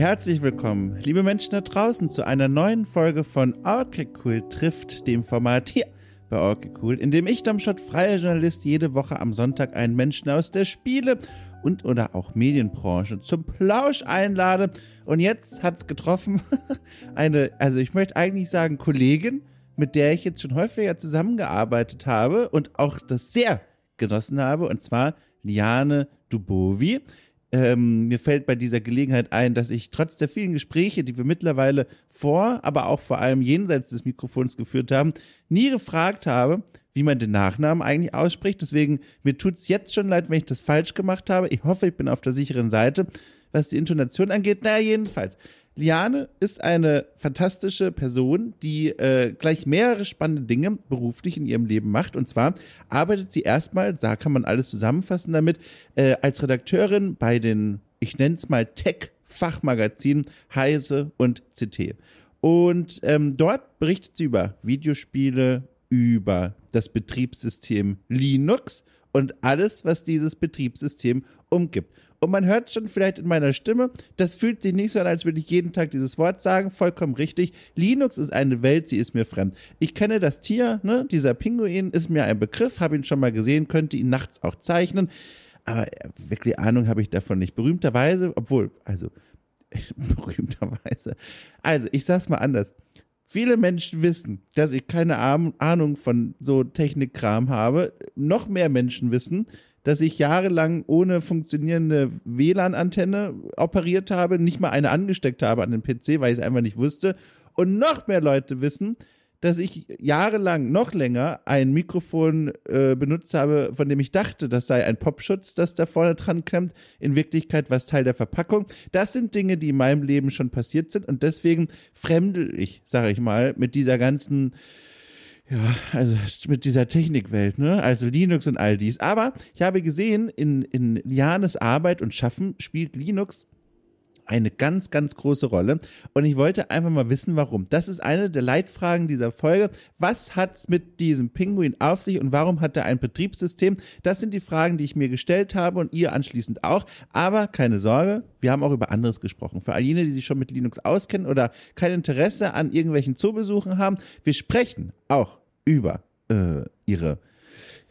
Herzlich willkommen, liebe Menschen da draußen, zu einer neuen Folge von Orky Cool trifft, dem Format hier bei Orky Cool, in dem ich, Domschott, freier Journalist, jede Woche am Sonntag einen Menschen aus der Spiele- und oder auch Medienbranche zum Plausch einlade. Und jetzt hat's getroffen, eine, also ich möchte eigentlich sagen, Kollegin, mit der ich jetzt schon häufiger zusammengearbeitet habe und auch das sehr genossen habe, und zwar Liane Dubovi. Ähm, mir fällt bei dieser Gelegenheit ein, dass ich trotz der vielen Gespräche, die wir mittlerweile vor, aber auch vor allem jenseits des Mikrofons geführt haben, nie gefragt habe, wie man den Nachnamen eigentlich ausspricht. Deswegen, mir tut's jetzt schon leid, wenn ich das falsch gemacht habe. Ich hoffe, ich bin auf der sicheren Seite, was die Intonation angeht. Naja, jedenfalls. Liane ist eine fantastische Person, die äh, gleich mehrere spannende Dinge beruflich in ihrem Leben macht. Und zwar arbeitet sie erstmal, da kann man alles zusammenfassen damit, äh, als Redakteurin bei den, ich nenne es mal Tech-Fachmagazinen Heise und CT. Und ähm, dort berichtet sie über Videospiele, über das Betriebssystem Linux und alles, was dieses Betriebssystem umgibt. Und man hört schon vielleicht in meiner Stimme, das fühlt sich nicht so an, als würde ich jeden Tag dieses Wort sagen. Vollkommen richtig. Linux ist eine Welt, sie ist mir fremd. Ich kenne das Tier, ne? dieser Pinguin ist mir ein Begriff, habe ihn schon mal gesehen, könnte ihn nachts auch zeichnen. Aber wirklich Ahnung habe ich davon nicht. Berühmterweise, obwohl, also, berühmterweise. Also, ich sag's mal anders. Viele Menschen wissen, dass ich keine Ahnung von so Technikkram habe. Noch mehr Menschen wissen, dass ich jahrelang ohne funktionierende WLAN-Antenne operiert habe, nicht mal eine angesteckt habe an den PC, weil ich es einfach nicht wusste. Und noch mehr Leute wissen, dass ich jahrelang, noch länger, ein Mikrofon äh, benutzt habe, von dem ich dachte, das sei ein Popschutz, das da vorne dran klemmt. In Wirklichkeit war es Teil der Verpackung. Das sind Dinge, die in meinem Leben schon passiert sind und deswegen fremdel ich, sage ich mal, mit dieser ganzen ja, also mit dieser Technikwelt, ne? Also Linux und all dies. Aber ich habe gesehen, in, in Janes Arbeit und Schaffen spielt Linux eine ganz, ganz große Rolle. Und ich wollte einfach mal wissen, warum. Das ist eine der Leitfragen dieser Folge. Was hat's mit diesem Pinguin auf sich und warum hat er ein Betriebssystem? Das sind die Fragen, die ich mir gestellt habe und ihr anschließend auch. Aber keine Sorge, wir haben auch über anderes gesprochen. Für all jene, die sich schon mit Linux auskennen oder kein Interesse an irgendwelchen Zoobesuchen haben, wir sprechen auch über äh, ihre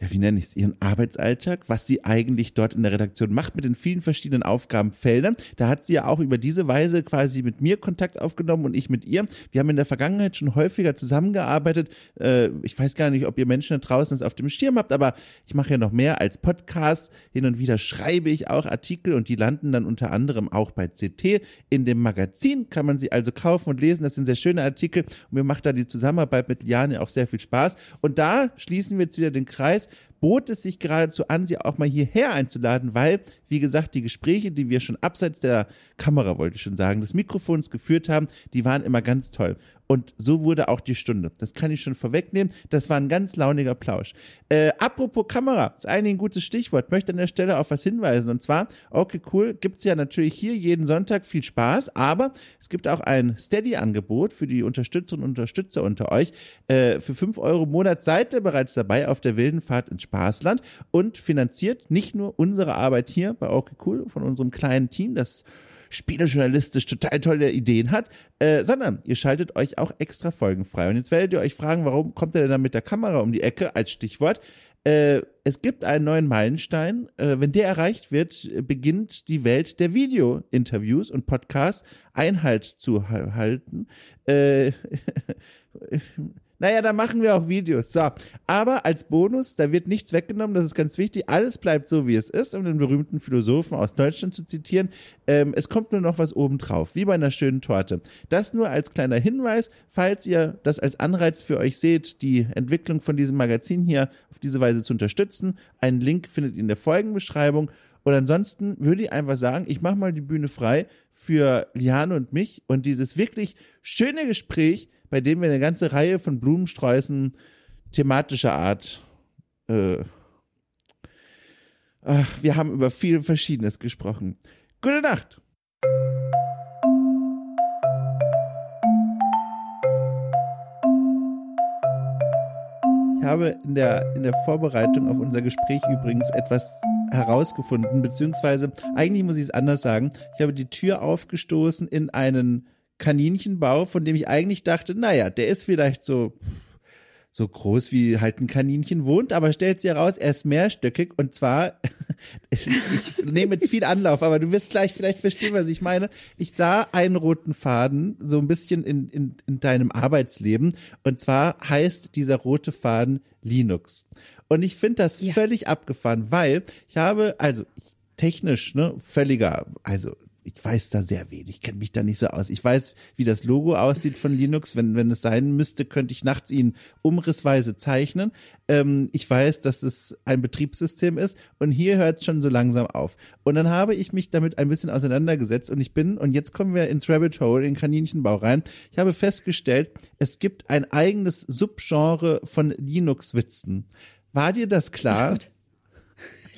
ja, wie nenne ich es, ihren Arbeitsalltag, was sie eigentlich dort in der Redaktion macht mit den vielen verschiedenen Aufgabenfeldern. Da hat sie ja auch über diese Weise quasi mit mir Kontakt aufgenommen und ich mit ihr. Wir haben in der Vergangenheit schon häufiger zusammengearbeitet. Äh, ich weiß gar nicht, ob ihr Menschen da draußen das auf dem Schirm habt, aber ich mache ja noch mehr als Podcast. Hin und wieder schreibe ich auch Artikel und die landen dann unter anderem auch bei CT. In dem Magazin kann man sie also kaufen und lesen. Das sind sehr schöne Artikel und mir macht da die Zusammenarbeit mit Liane auch sehr viel Spaß. Und da schließen wir jetzt wieder den Kreis bot es sich geradezu an, sie auch mal hierher einzuladen, weil, wie gesagt, die Gespräche, die wir schon abseits der Kamera, wollte ich schon sagen, des Mikrofons geführt haben, die waren immer ganz toll. Und so wurde auch die Stunde. Das kann ich schon vorwegnehmen. Das war ein ganz launiger Plausch. Äh, apropos Kamera, ist eigentlich ein gutes Stichwort. Möchte an der Stelle auf was hinweisen. Und zwar, okay, cool, gibt's ja natürlich hier jeden Sonntag viel Spaß, aber es gibt auch ein Steady-Angebot für die Unterstützerinnen und Unterstützer unter euch. Äh, für fünf Euro im Monat seid ihr bereits dabei auf der wilden Fahrt ins Spaßland und finanziert nicht nur unsere Arbeit hier bei Okay Cool von unserem kleinen Team, das spielejournalistisch total tolle Ideen hat, äh, sondern ihr schaltet euch auch extra Folgen frei. Und jetzt werdet ihr euch fragen, warum kommt er denn dann mit der Kamera um die Ecke als Stichwort? Äh, es gibt einen neuen Meilenstein. Äh, wenn der erreicht wird, beginnt die Welt der Video-Interviews und Podcasts Einhalt zu halten. Äh, Naja, da machen wir auch Videos. So. Aber als Bonus, da wird nichts weggenommen, das ist ganz wichtig. Alles bleibt so, wie es ist, um den berühmten Philosophen aus Deutschland zu zitieren. Ähm, es kommt nur noch was obendrauf, wie bei einer schönen Torte. Das nur als kleiner Hinweis, falls ihr das als Anreiz für euch seht, die Entwicklung von diesem Magazin hier auf diese Weise zu unterstützen. Einen Link findet ihr in der Folgenbeschreibung. Und ansonsten würde ich einfach sagen, ich mache mal die Bühne frei für Liane und mich und dieses wirklich schöne Gespräch, bei dem wir eine ganze Reihe von Blumensträußen thematischer Art äh, ach, wir haben über viel Verschiedenes gesprochen. Gute Nacht. Ich habe in der, in der Vorbereitung auf unser Gespräch übrigens etwas herausgefunden, beziehungsweise eigentlich muss ich es anders sagen. Ich habe die Tür aufgestoßen in einen Kaninchenbau, von dem ich eigentlich dachte, naja, der ist vielleicht so so groß wie halt ein Kaninchen wohnt, aber stellt sich heraus, er ist mehrstöckig und zwar, ich nehme jetzt viel Anlauf, aber du wirst gleich vielleicht verstehen, was ich meine. Ich sah einen roten Faden so ein bisschen in, in, in deinem Arbeitsleben und zwar heißt dieser rote Faden Linux. Und ich finde das ja. völlig abgefahren, weil ich habe, also technisch, ne, völliger, also ich weiß da sehr wenig, ich kenne mich da nicht so aus. Ich weiß, wie das Logo aussieht von Linux. Wenn, wenn es sein müsste, könnte ich nachts ihn umrissweise zeichnen. Ähm, ich weiß, dass es ein Betriebssystem ist und hier hört es schon so langsam auf. Und dann habe ich mich damit ein bisschen auseinandergesetzt und ich bin, und jetzt kommen wir ins Rabbit Hole, in Kaninchenbau rein. Ich habe festgestellt, es gibt ein eigenes Subgenre von Linux-Witzen. War dir das klar? Oh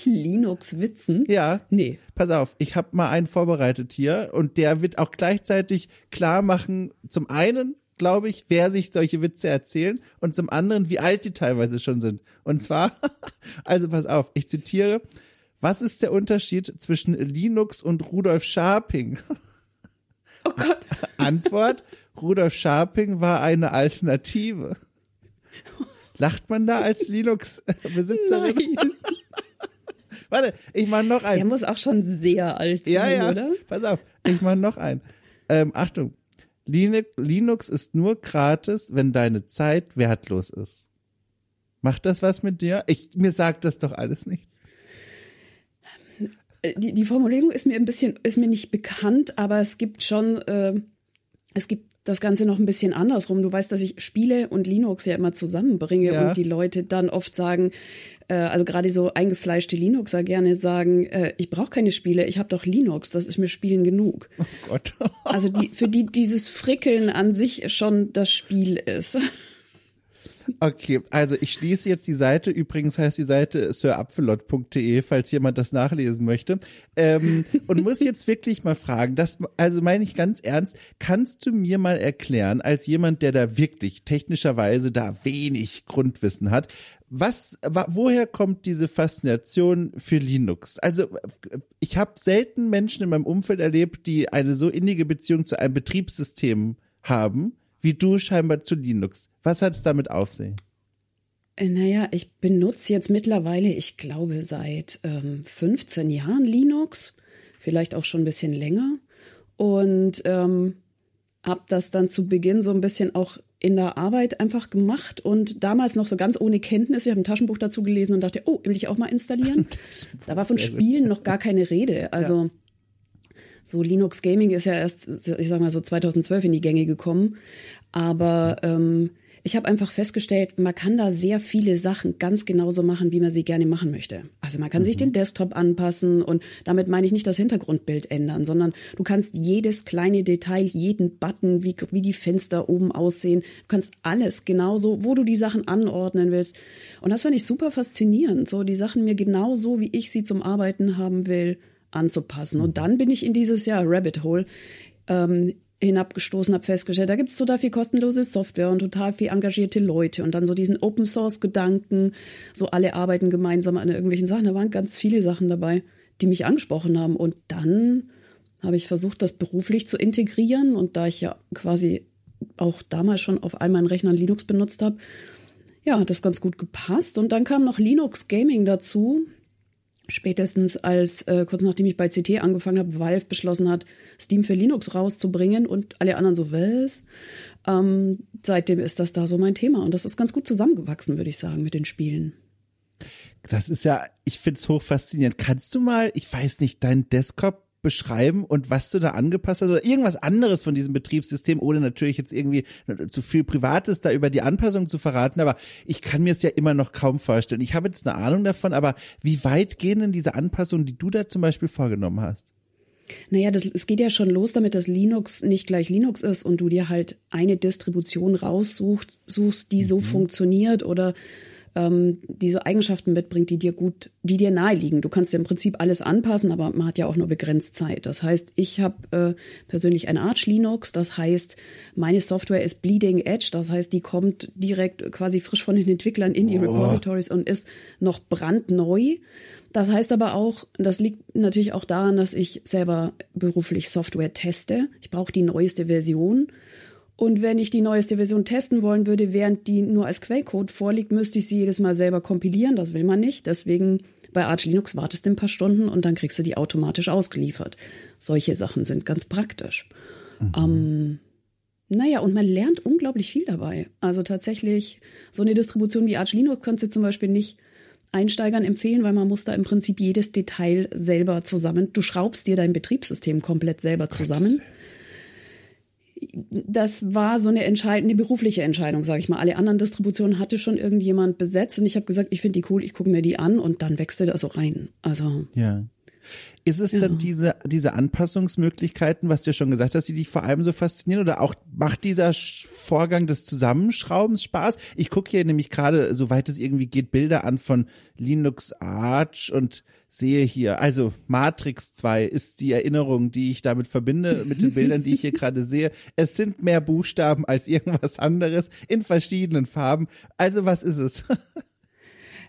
Linux-Witzen? Ja. Nee. Pass auf, ich habe mal einen vorbereitet hier und der wird auch gleichzeitig klar machen, zum einen, glaube ich, wer sich solche Witze erzählen und zum anderen, wie alt die teilweise schon sind. Und zwar, also pass auf, ich zitiere, was ist der Unterschied zwischen Linux und Rudolf Scharping? Oh Gott. Antwort, Rudolf Scharping war eine Alternative. Lacht man da als Linux-Besitzerin? Nein. Warte, ich mach noch einen. Der muss auch schon sehr alt sein, ja, ja. oder? Pass auf, ich mach noch einen. Ähm, Achtung, Linux ist nur gratis, wenn deine Zeit wertlos ist. Macht das was mit dir? Ich, mir sagt das doch alles nichts. Die, die Formulierung ist mir ein bisschen, ist mir nicht bekannt, aber es gibt schon, äh, es gibt das Ganze noch ein bisschen andersrum. Du weißt, dass ich Spiele und Linux ja immer zusammenbringe ja. und die Leute dann oft sagen, äh, also gerade so eingefleischte Linuxer gerne sagen, äh, ich brauche keine Spiele, ich habe doch Linux, das ist mir Spielen genug. Oh Gott. also die, für die dieses Frickeln an sich schon das Spiel ist. Okay, also ich schließe jetzt die Seite. Übrigens heißt die Seite sirapfelot.de, falls jemand das nachlesen möchte. Ähm, und muss jetzt wirklich mal fragen, das, also meine ich ganz ernst, kannst du mir mal erklären, als jemand, der da wirklich technischerweise da wenig Grundwissen hat, was, woher kommt diese Faszination für Linux? Also ich habe selten Menschen in meinem Umfeld erlebt, die eine so innige Beziehung zu einem Betriebssystem haben wie du scheinbar zu Linux. Was hat es damit auf sich? Äh, naja, ich benutze jetzt mittlerweile, ich glaube, seit ähm, 15 Jahren Linux, vielleicht auch schon ein bisschen länger. Und ähm, habe das dann zu Beginn so ein bisschen auch in der Arbeit einfach gemacht und damals noch so ganz ohne Kenntnis. Ich habe ein Taschenbuch dazu gelesen und dachte, oh, will ich auch mal installieren. da war von Spielen noch gar keine Rede. Also ja so Linux Gaming ist ja erst, ich sag mal so 2012 in die Gänge gekommen. Aber ähm, ich habe einfach festgestellt, man kann da sehr viele Sachen ganz genauso machen, wie man sie gerne machen möchte. Also man kann mhm. sich den Desktop anpassen und damit meine ich nicht das Hintergrundbild ändern, sondern du kannst jedes kleine Detail, jeden Button, wie, wie die Fenster oben aussehen, du kannst alles genauso, wo du die Sachen anordnen willst. Und das fand ich super faszinierend, so die Sachen mir genauso, wie ich sie zum Arbeiten haben will, anzupassen. Und dann bin ich in dieses Jahr Rabbit Hole ähm, hinabgestoßen, habe festgestellt, da gibt es total viel kostenlose Software und total viel engagierte Leute und dann so diesen Open Source Gedanken, so alle arbeiten gemeinsam an irgendwelchen Sachen. Da waren ganz viele Sachen dabei, die mich angesprochen haben. Und dann habe ich versucht, das beruflich zu integrieren und da ich ja quasi auch damals schon auf all meinen Rechnern Linux benutzt habe, ja, hat das ganz gut gepasst. Und dann kam noch Linux Gaming dazu spätestens als äh, kurz nachdem ich bei CT angefangen habe, Valve beschlossen hat, Steam für Linux rauszubringen und alle anderen so, was? Ähm, seitdem ist das da so mein Thema und das ist ganz gut zusammengewachsen, würde ich sagen, mit den Spielen. Das ist ja, ich finde es hoch faszinierend. Kannst du mal, ich weiß nicht, dein Desktop beschreiben und was du da angepasst hast oder irgendwas anderes von diesem Betriebssystem, ohne natürlich jetzt irgendwie zu viel Privates da über die Anpassung zu verraten, aber ich kann mir es ja immer noch kaum vorstellen. Ich habe jetzt eine Ahnung davon, aber wie weit gehen denn diese Anpassungen, die du da zum Beispiel vorgenommen hast? Naja, das, es geht ja schon los damit, dass Linux nicht gleich Linux ist und du dir halt eine Distribution raussuchst, suchst, die so mhm. funktioniert oder ähm, die so Eigenschaften mitbringt, die dir gut, die dir nahe liegen. Du kannst dir im Prinzip alles anpassen, aber man hat ja auch nur begrenzt Zeit. Das heißt, ich habe äh, persönlich ein Arch Linux. Das heißt, meine Software ist Bleeding Edge. Das heißt, die kommt direkt quasi frisch von den Entwicklern in die oh. Repositories und ist noch brandneu. Das heißt aber auch, das liegt natürlich auch daran, dass ich selber beruflich Software teste. Ich brauche die neueste Version. Und wenn ich die neueste Version testen wollen würde, während die nur als Quellcode vorliegt, müsste ich sie jedes Mal selber kompilieren. Das will man nicht. Deswegen bei Arch Linux wartest du ein paar Stunden und dann kriegst du die automatisch ausgeliefert. Solche Sachen sind ganz praktisch. Mhm. Ähm, naja, und man lernt unglaublich viel dabei. Also tatsächlich, so eine Distribution wie Arch Linux kannst du zum Beispiel nicht Einsteigern empfehlen, weil man muss da im Prinzip jedes Detail selber zusammen. Du schraubst dir dein Betriebssystem komplett selber zusammen. Das war so eine entscheidende berufliche Entscheidung, sage ich mal. Alle anderen Distributionen hatte schon irgendjemand besetzt und ich habe gesagt, ich finde die cool, ich gucke mir die an und dann wechselt er so rein. Also ja. Ist es ja. dann diese, diese Anpassungsmöglichkeiten, was du ja schon gesagt hast, die dich vor allem so faszinieren? Oder auch macht dieser Vorgang des Zusammenschraubens Spaß? Ich gucke hier nämlich gerade, soweit es irgendwie geht, Bilder an von Linux Arch und sehe hier, also Matrix 2 ist die Erinnerung, die ich damit verbinde, mit den Bildern, die ich hier gerade sehe. Es sind mehr Buchstaben als irgendwas anderes in verschiedenen Farben. Also was ist es?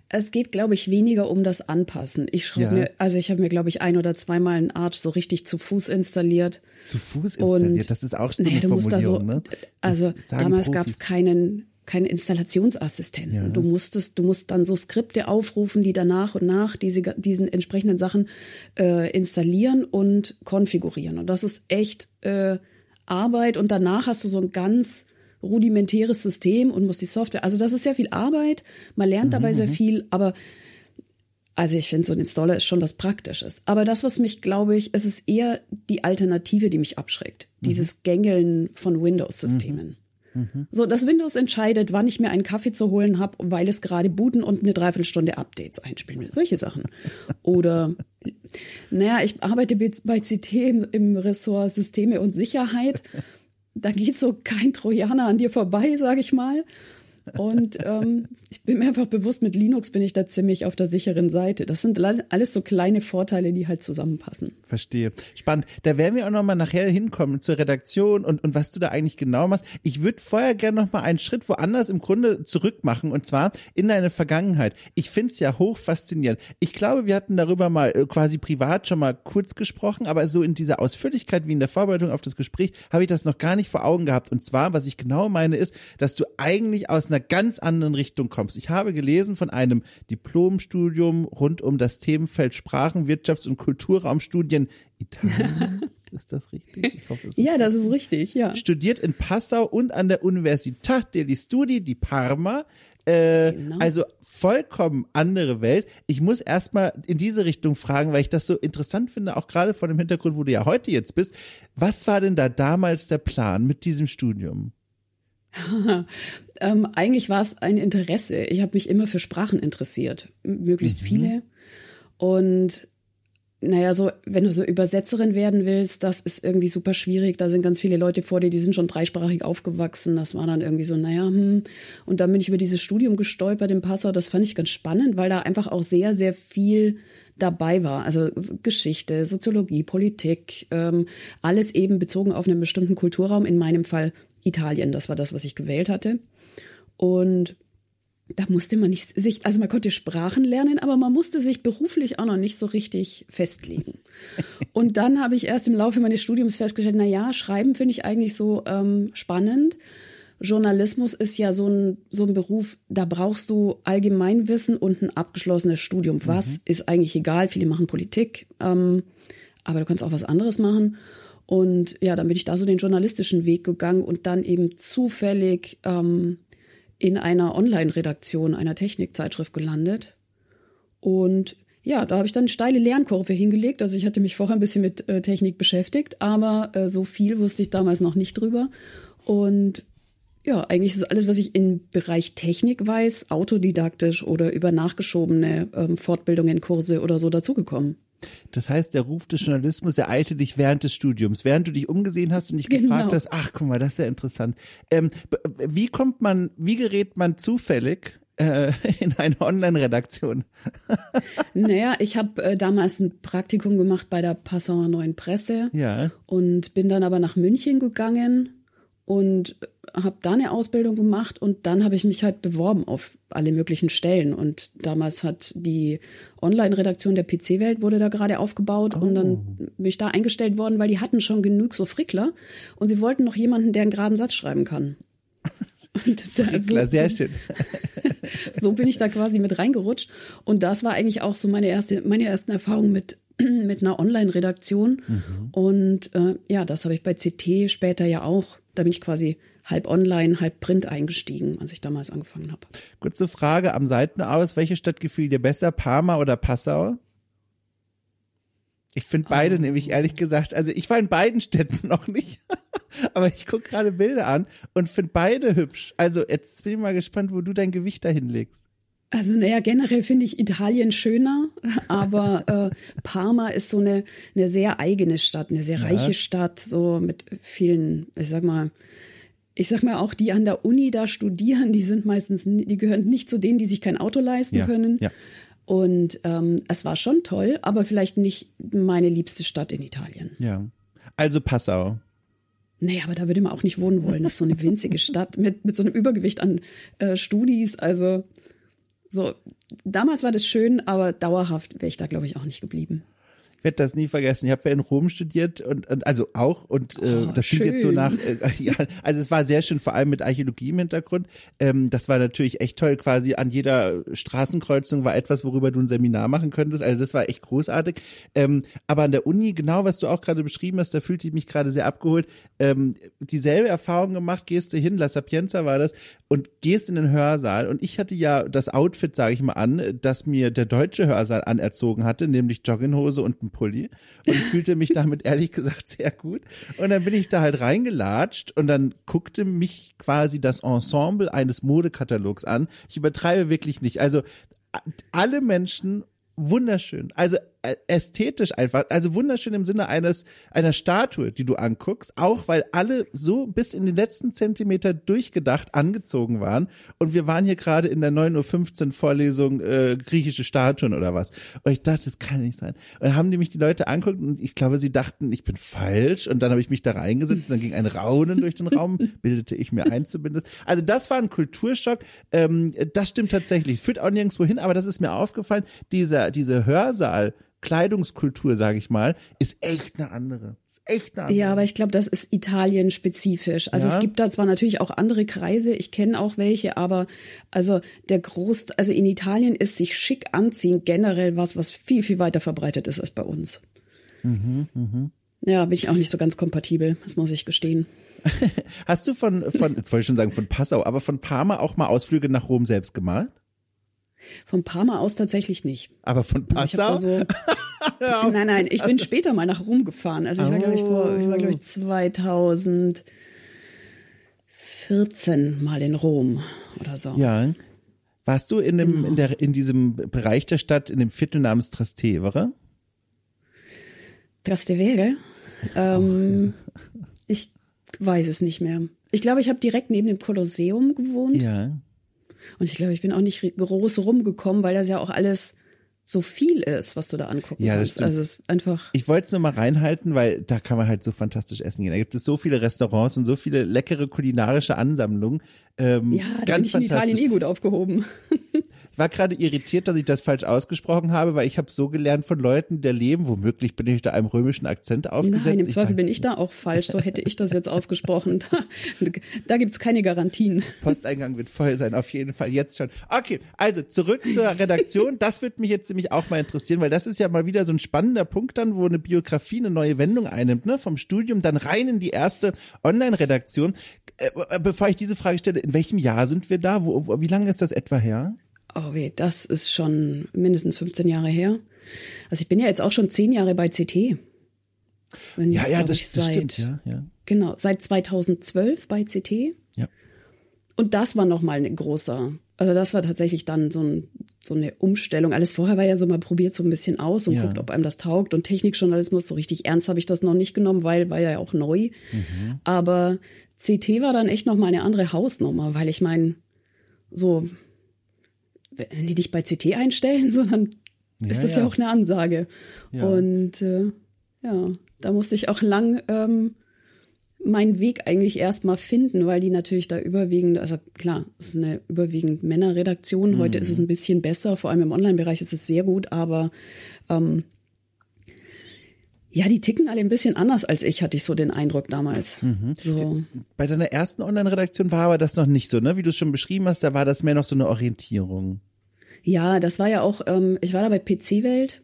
Es geht, glaube ich, weniger um das Anpassen. Ich schraube ja. mir, also ich habe mir, glaube ich, ein oder zweimal einen Arch so richtig zu Fuß installiert. Zu Fuß installiert, und, das ist auch so eine naja, Formulierung, so, ne? Also damals gab es keinen keinen Installationsassistenten. Ja. Du musstest, du musst dann so Skripte aufrufen, die dann nach und nach diese, diesen entsprechenden Sachen äh, installieren und konfigurieren. Und das ist echt äh, Arbeit. Und danach hast du so ein ganz rudimentäres System und muss die Software. Also das ist sehr viel Arbeit. Man lernt dabei mhm. sehr mhm. viel, aber also ich finde, so ein Installer ist schon was Praktisches. Aber das, was mich, glaube ich, es ist eher die Alternative, die mich abschreckt. Mhm. Dieses Gängeln von Windows-Systemen. Mhm. Mhm. So, das Windows entscheidet, wann ich mir einen Kaffee zu holen habe, weil es gerade booten und eine Dreiviertelstunde Updates einspielen will. Solche Sachen. Oder, naja, ich arbeite bei CT im, im Ressort Systeme und Sicherheit da geht so kein Trojaner an dir vorbei, sage ich mal. Und ähm, ich bin mir einfach bewusst, mit Linux bin ich da ziemlich auf der sicheren Seite. Das sind alles so kleine Vorteile, die halt zusammenpassen. Verstehe. Spannend. Da werden wir auch nochmal nachher hinkommen zur Redaktion und, und was du da eigentlich genau machst. Ich würde vorher gerne nochmal einen Schritt woanders im Grunde zurück machen und zwar in deine Vergangenheit. Ich finde es ja hoch faszinierend. Ich glaube, wir hatten darüber mal äh, quasi privat schon mal kurz gesprochen, aber so in dieser Ausführlichkeit wie in der Vorbereitung auf das Gespräch habe ich das noch gar nicht vor Augen gehabt. Und zwar, was ich genau meine, ist, dass du eigentlich aus einer ganz anderen Richtung kommst. Ich habe gelesen von einem Diplomstudium rund um das Themenfeld Sprachen, Wirtschafts- und Kulturraumstudien Italiens. ist das richtig? Ich hoffe, es ist ja, das ist richtig, ja. Studiert in Passau und an der Università degli Studi di Parma. Äh, genau. Also vollkommen andere Welt. Ich muss erstmal in diese Richtung fragen, weil ich das so interessant finde, auch gerade vor dem Hintergrund, wo du ja heute jetzt bist. Was war denn da damals der Plan mit diesem Studium? ähm, eigentlich war es ein Interesse. Ich habe mich immer für Sprachen interessiert, möglichst mhm. viele. Und naja, so, wenn du so Übersetzerin werden willst, das ist irgendwie super schwierig. Da sind ganz viele Leute vor dir, die sind schon dreisprachig aufgewachsen. Das war dann irgendwie so, naja, hm. Und dann bin ich über dieses Studium gestolpert im Passau. Das fand ich ganz spannend, weil da einfach auch sehr, sehr viel dabei war. Also Geschichte, Soziologie, Politik, ähm, alles eben bezogen auf einen bestimmten Kulturraum. In meinem Fall Italien. Das war das, was ich gewählt hatte. Und da musste man nicht sich, also man konnte Sprachen lernen, aber man musste sich beruflich auch noch nicht so richtig festlegen. Und dann habe ich erst im Laufe meines Studiums festgestellt, na ja, Schreiben finde ich eigentlich so ähm, spannend. Journalismus ist ja so ein, so ein Beruf, da brauchst du Allgemeinwissen und ein abgeschlossenes Studium. Was mhm. ist eigentlich egal? Viele machen Politik, ähm, aber du kannst auch was anderes machen. Und ja, dann bin ich da so den journalistischen Weg gegangen und dann eben zufällig ähm, in einer Online-Redaktion einer Technikzeitschrift gelandet. Und ja, da habe ich dann eine steile Lernkurve hingelegt. Also ich hatte mich vorher ein bisschen mit äh, Technik beschäftigt, aber äh, so viel wusste ich damals noch nicht drüber. Und ja, eigentlich ist alles, was ich im Bereich Technik weiß, autodidaktisch oder über nachgeschobene ähm, Fortbildungen, Kurse oder so dazugekommen. Das heißt, der Ruf des Journalismus ereilte dich während des Studiums, während du dich umgesehen hast und dich genau. gefragt hast, ach guck mal, das ist ja interessant. Ähm, wie kommt man, wie gerät man zufällig äh, in eine Online-Redaktion? naja, ich habe äh, damals ein Praktikum gemacht bei der Passauer Neuen Presse ja. und bin dann aber nach München gegangen und habe da eine Ausbildung gemacht und dann habe ich mich halt beworben auf alle möglichen Stellen und damals hat die Online-Redaktion der PC-Welt wurde da gerade aufgebaut oh. und dann oh. bin ich da eingestellt worden, weil die hatten schon genug so Frickler und sie wollten noch jemanden, der einen geraden Satz schreiben kann. Und da, Frickler, so, sehr schön. so bin ich da quasi mit reingerutscht und das war eigentlich auch so meine erste meine ersten Erfahrungen mit mit einer Online-Redaktion mhm. und äh, ja, das habe ich bei CT später ja auch da bin ich quasi halb online, halb print eingestiegen, als ich damals angefangen habe. Kurze Frage am Seiten aus. Welche Stadt gefiel dir besser, Parma oder Passau? Ich finde beide oh. nämlich ehrlich gesagt, also ich war in beiden Städten noch nicht, aber ich gucke gerade Bilder an und finde beide hübsch. Also jetzt bin ich mal gespannt, wo du dein Gewicht dahin legst. Also naja, generell finde ich Italien schöner, aber äh, Parma ist so eine, eine sehr eigene Stadt, eine sehr ja. reiche Stadt, so mit vielen, ich sag mal, ich sag mal auch die an der Uni da studieren, die sind meistens, die gehören nicht zu denen, die sich kein Auto leisten ja. können. Ja. Und ähm, es war schon toll, aber vielleicht nicht meine liebste Stadt in Italien. Ja. Also Passau. Nee, aber da würde man auch nicht wohnen wollen. Das ist so eine winzige Stadt mit, mit so einem Übergewicht an äh, Studis. Also so, damals war das schön, aber dauerhaft wäre ich da, glaube ich, auch nicht geblieben werde das nie vergessen. Ich habe ja in Rom studiert und, und also auch und äh, oh, das klingt jetzt so nach äh, ja, also es war sehr schön vor allem mit Archäologie im Hintergrund. Ähm, das war natürlich echt toll quasi an jeder Straßenkreuzung war etwas, worüber du ein Seminar machen könntest. Also das war echt großartig. Ähm, aber an der Uni genau was du auch gerade beschrieben hast, da fühlte ich mich gerade sehr abgeholt. Ähm, dieselbe Erfahrung gemacht, gehst du hin, La Sapienza war das und gehst in den Hörsaal und ich hatte ja das Outfit, sage ich mal an, das mir der deutsche Hörsaal anerzogen hatte, nämlich Jogginghose und ein Pulli und ich fühlte mich damit ehrlich gesagt sehr gut. Und dann bin ich da halt reingelatscht und dann guckte mich quasi das Ensemble eines Modekatalogs an. Ich übertreibe wirklich nicht. Also alle Menschen wunderschön. Also ästhetisch einfach, also wunderschön im Sinne eines einer Statue, die du anguckst, auch weil alle so bis in den letzten Zentimeter durchgedacht angezogen waren und wir waren hier gerade in der 9.15 Uhr Vorlesung äh, griechische Statuen oder was. Und ich dachte, das kann nicht sein. Und dann haben die mich die Leute anguckt und ich glaube, sie dachten, ich bin falsch und dann habe ich mich da reingesetzt und dann ging ein Raunen durch den Raum, bildete ich mir ein zumindest. Also das war ein Kulturschock. Ähm, das stimmt tatsächlich. Führt auch nirgendwo hin, aber das ist mir aufgefallen. Dieser, diese Hörsaal Kleidungskultur, sage ich mal, ist echt eine andere. Echt eine andere. Ja, aber ich glaube, das ist Italien spezifisch. Also ja. es gibt da zwar natürlich auch andere Kreise, ich kenne auch welche, aber also der Groß, also in Italien ist sich schick anziehen generell was, was viel, viel weiter verbreitet ist als bei uns. Mhm, mh. Ja, bin ich auch nicht so ganz kompatibel, das muss ich gestehen. Hast du von, von, jetzt wollte ich schon sagen von Passau, aber von Parma auch mal Ausflüge nach Rom selbst gemalt? Von Parma aus tatsächlich nicht. Aber von also Passau? So, nein, nein, ich bin später mal nach Rom gefahren. Also ich war, glaube ich, vor, ich war, glaube ich, 2014 mal in Rom oder so. Ja. Warst du in dem, genau. in der, in diesem Bereich der Stadt, in dem Viertel namens Trastevere? Trastevere? Ähm, ich weiß es nicht mehr. Ich glaube, ich habe direkt neben dem Kolosseum gewohnt. Ja. Und ich glaube, ich bin auch nicht groß rumgekommen, weil das ja auch alles so viel ist, was du da angucken ja, kannst. Also es ist einfach. Ich wollte es nur mal reinhalten, weil da kann man halt so fantastisch essen gehen. Da gibt es so viele Restaurants und so viele leckere kulinarische Ansammlungen. Ähm, ja, da bin ich in Italien eh gut aufgehoben. Ich war gerade irritiert, dass ich das falsch ausgesprochen habe, weil ich habe so gelernt von Leuten, der leben, womöglich bin ich da einem römischen Akzent aufgesetzt. Nein, im Zweifel bin ich da auch falsch, so hätte ich das jetzt ausgesprochen. Da, da gibt's keine Garantien. Posteingang wird voll sein, auf jeden Fall, jetzt schon. Okay, also zurück zur Redaktion. Das wird mich jetzt nämlich auch mal interessieren, weil das ist ja mal wieder so ein spannender Punkt dann, wo eine Biografie eine neue Wendung einnimmt, ne? Vom Studium dann rein in die erste Online-Redaktion. Äh, bevor ich diese Frage stelle, in welchem Jahr sind wir da? Wo, wie lange ist das etwa her? oh weh, das ist schon mindestens 15 Jahre her. Also ich bin ja jetzt auch schon zehn Jahre bei CT. Wenn ja, jetzt, ja, das, ich, seit, das stimmt, ja, ja. Genau, seit 2012 bei CT. Ja. Und das war nochmal ein großer, also das war tatsächlich dann so, ein, so eine Umstellung. Alles vorher war ja so, man probiert so ein bisschen aus und ja. guckt, ob einem das taugt. Und Technikjournalismus, so richtig ernst habe ich das noch nicht genommen, weil war ja auch neu. Mhm. Aber CT war dann echt nochmal eine andere Hausnummer, weil ich meine, so wenn die dich bei CT einstellen, sondern ja, ist das ja. ja. auch eine Ansage. Ja. Und äh, ja, da musste ich auch lang ähm, meinen Weg eigentlich erstmal finden, weil die natürlich da überwiegend, also klar, es ist eine überwiegend Männerredaktion. Heute mhm. ist es ein bisschen besser, vor allem im Online-Bereich ist es sehr gut, aber ähm, ja, die ticken alle ein bisschen anders als ich, hatte ich so den Eindruck damals. Mhm. So. Bei deiner ersten Online-Redaktion war aber das noch nicht so, ne? Wie du es schon beschrieben hast, da war das mehr noch so eine Orientierung. Ja, das war ja auch, ähm, ich war da bei PC-Welt,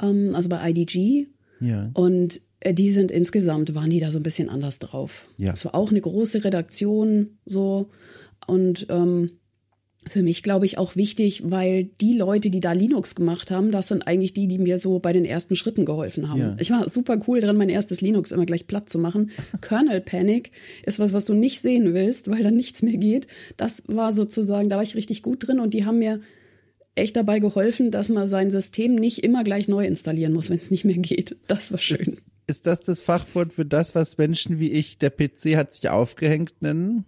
ähm, also bei IDG. Ja. Und äh, die sind insgesamt, waren die da so ein bisschen anders drauf. Ja. Es war auch eine große Redaktion, so. Und ähm, für mich, glaube ich, auch wichtig, weil die Leute, die da Linux gemacht haben, das sind eigentlich die, die mir so bei den ersten Schritten geholfen haben. Ja. Ich war super cool drin, mein erstes Linux immer gleich platt zu machen. Kernel Panic ist was, was du nicht sehen willst, weil dann nichts mehr geht. Das war sozusagen, da war ich richtig gut drin und die haben mir echt dabei geholfen, dass man sein System nicht immer gleich neu installieren muss, wenn es nicht mehr geht. Das war schön. Ist, ist das das Fachwort für das, was Menschen wie ich, der PC hat sich aufgehängt nennen?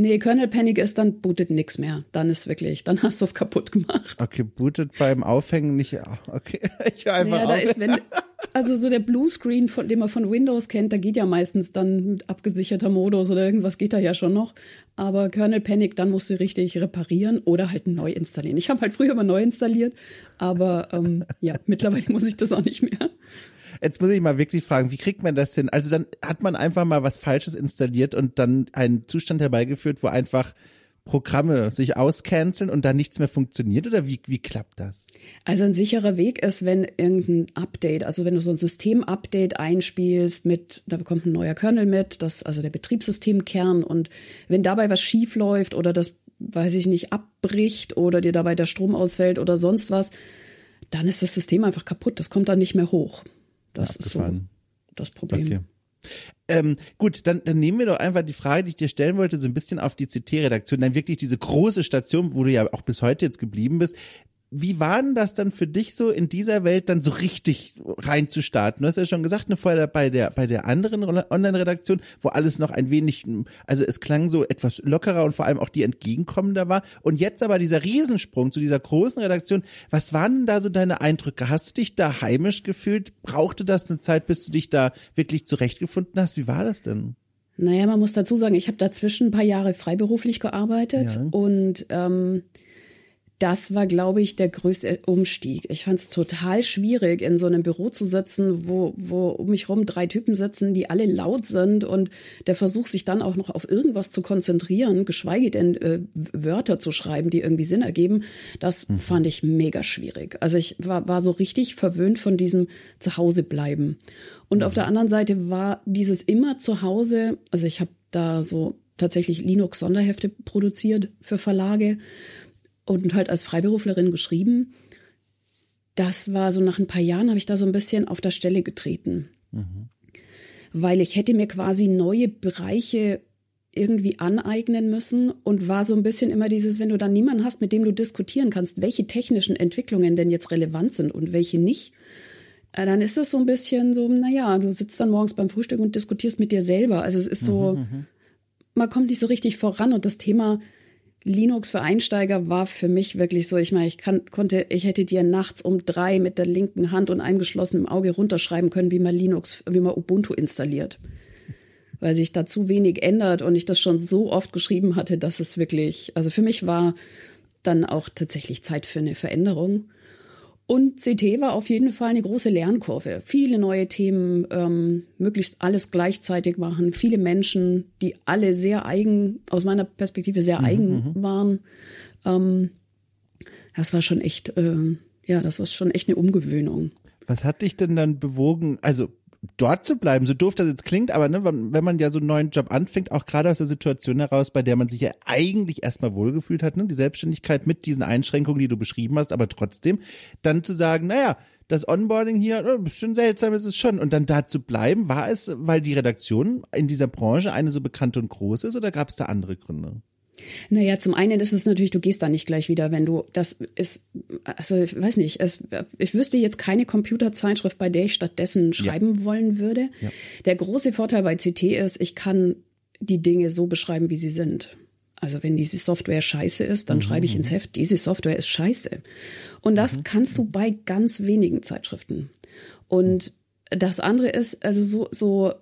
Nee, Kernel Panic ist, dann bootet nix mehr. Dann ist wirklich, dann hast du es kaputt gemacht. Okay, bootet beim Aufhängen nicht. Okay, ich höre einfach naja, da ist, wenn, Also so der Bluescreen, von dem man von Windows kennt, da geht ja meistens dann mit abgesicherter Modus oder irgendwas geht da ja schon noch. Aber Kernel Panic, dann musst du richtig reparieren oder halt neu installieren. Ich habe halt früher mal neu installiert, aber ähm, ja, mittlerweile muss ich das auch nicht mehr. Jetzt muss ich mal wirklich fragen, wie kriegt man das hin? Also dann hat man einfach mal was Falsches installiert und dann einen Zustand herbeigeführt, wo einfach Programme sich auscanceln und dann nichts mehr funktioniert oder wie, wie klappt das? Also ein sicherer Weg ist, wenn irgendein Update, also wenn du so ein System-Update einspielst mit, da bekommt ein neuer Kernel mit, das, also der Betriebssystemkern und wenn dabei was schief läuft oder das, weiß ich nicht, abbricht oder dir dabei der Strom ausfällt oder sonst was, dann ist das System einfach kaputt. Das kommt dann nicht mehr hoch. Das ja, ist so das Problem. Okay. Ähm, gut, dann, dann nehmen wir doch einfach die Frage, die ich dir stellen wollte, so ein bisschen auf die CT-Redaktion, dann wirklich diese große Station, wo du ja auch bis heute jetzt geblieben bist. Wie war denn das dann für dich so in dieser Welt dann so richtig reinzustarten? Du hast ja schon gesagt, ne, vorher bei der, bei der anderen Online-Redaktion, wo alles noch ein wenig, also es klang so etwas lockerer und vor allem auch die entgegenkommender war. Und jetzt aber dieser Riesensprung zu dieser großen Redaktion. Was waren denn da so deine Eindrücke? Hast du dich da heimisch gefühlt? Brauchte das eine Zeit, bis du dich da wirklich zurechtgefunden hast? Wie war das denn? Naja, man muss dazu sagen, ich habe dazwischen ein paar Jahre freiberuflich gearbeitet ja. und ähm, das war, glaube ich, der größte Umstieg. Ich fand es total schwierig, in so einem Büro zu sitzen, wo, wo um mich rum drei Typen sitzen, die alle laut sind und der Versuch, sich dann auch noch auf irgendwas zu konzentrieren, geschweige denn äh, Wörter zu schreiben, die irgendwie Sinn ergeben, das mhm. fand ich mega schwierig. Also ich war, war so richtig verwöhnt von diesem Zuhause bleiben. Und mhm. auf der anderen Seite war dieses immer zu Hause, also ich habe da so tatsächlich Linux-Sonderhefte produziert für Verlage und halt als Freiberuflerin geschrieben. Das war so nach ein paar Jahren, habe ich da so ein bisschen auf der Stelle getreten. Mhm. Weil ich hätte mir quasi neue Bereiche irgendwie aneignen müssen und war so ein bisschen immer dieses, wenn du dann niemanden hast, mit dem du diskutieren kannst, welche technischen Entwicklungen denn jetzt relevant sind und welche nicht, äh, dann ist das so ein bisschen so, naja, du sitzt dann morgens beim Frühstück und diskutierst mit dir selber. Also es ist so, mhm, mhm. man kommt nicht so richtig voran und das Thema Linux für Einsteiger war für mich wirklich so, ich meine, ich kann, konnte, ich hätte dir nachts um drei mit der linken Hand und einem geschlossenen Auge runterschreiben können, wie man Linux, wie man Ubuntu installiert. Weil sich da zu wenig ändert und ich das schon so oft geschrieben hatte, dass es wirklich, also für mich war dann auch tatsächlich Zeit für eine Veränderung. Und CT war auf jeden Fall eine große Lernkurve. Viele neue Themen, ähm, möglichst alles gleichzeitig machen. Viele Menschen, die alle sehr eigen, aus meiner Perspektive sehr mhm, eigen mhm. waren. Ähm, das war schon echt, äh, ja, das war schon echt eine Umgewöhnung. Was hat dich denn dann bewogen? Also dort zu bleiben, so doof das jetzt klingt, aber ne, wenn man ja so einen neuen Job anfängt, auch gerade aus der Situation heraus, bei der man sich ja eigentlich erstmal wohlgefühlt hat, ne, die Selbstständigkeit mit diesen Einschränkungen, die du beschrieben hast, aber trotzdem, dann zu sagen, naja, das Onboarding hier, oh, bisschen seltsam ist es schon. Und dann da zu bleiben, war es, weil die Redaktion in dieser Branche eine so bekannte und groß ist oder gab es da andere Gründe? Naja, zum einen ist es natürlich, du gehst da nicht gleich wieder, wenn du, das ist, also ich weiß nicht, es, ich wüsste jetzt keine Computerzeitschrift, bei der ich stattdessen schreiben ja. wollen würde. Ja. Der große Vorteil bei CT ist, ich kann die Dinge so beschreiben, wie sie sind. Also wenn diese Software scheiße ist, dann mhm. schreibe ich ins Heft, diese Software ist scheiße. Und das mhm. kannst du bei ganz wenigen Zeitschriften. Und das andere ist, also so, so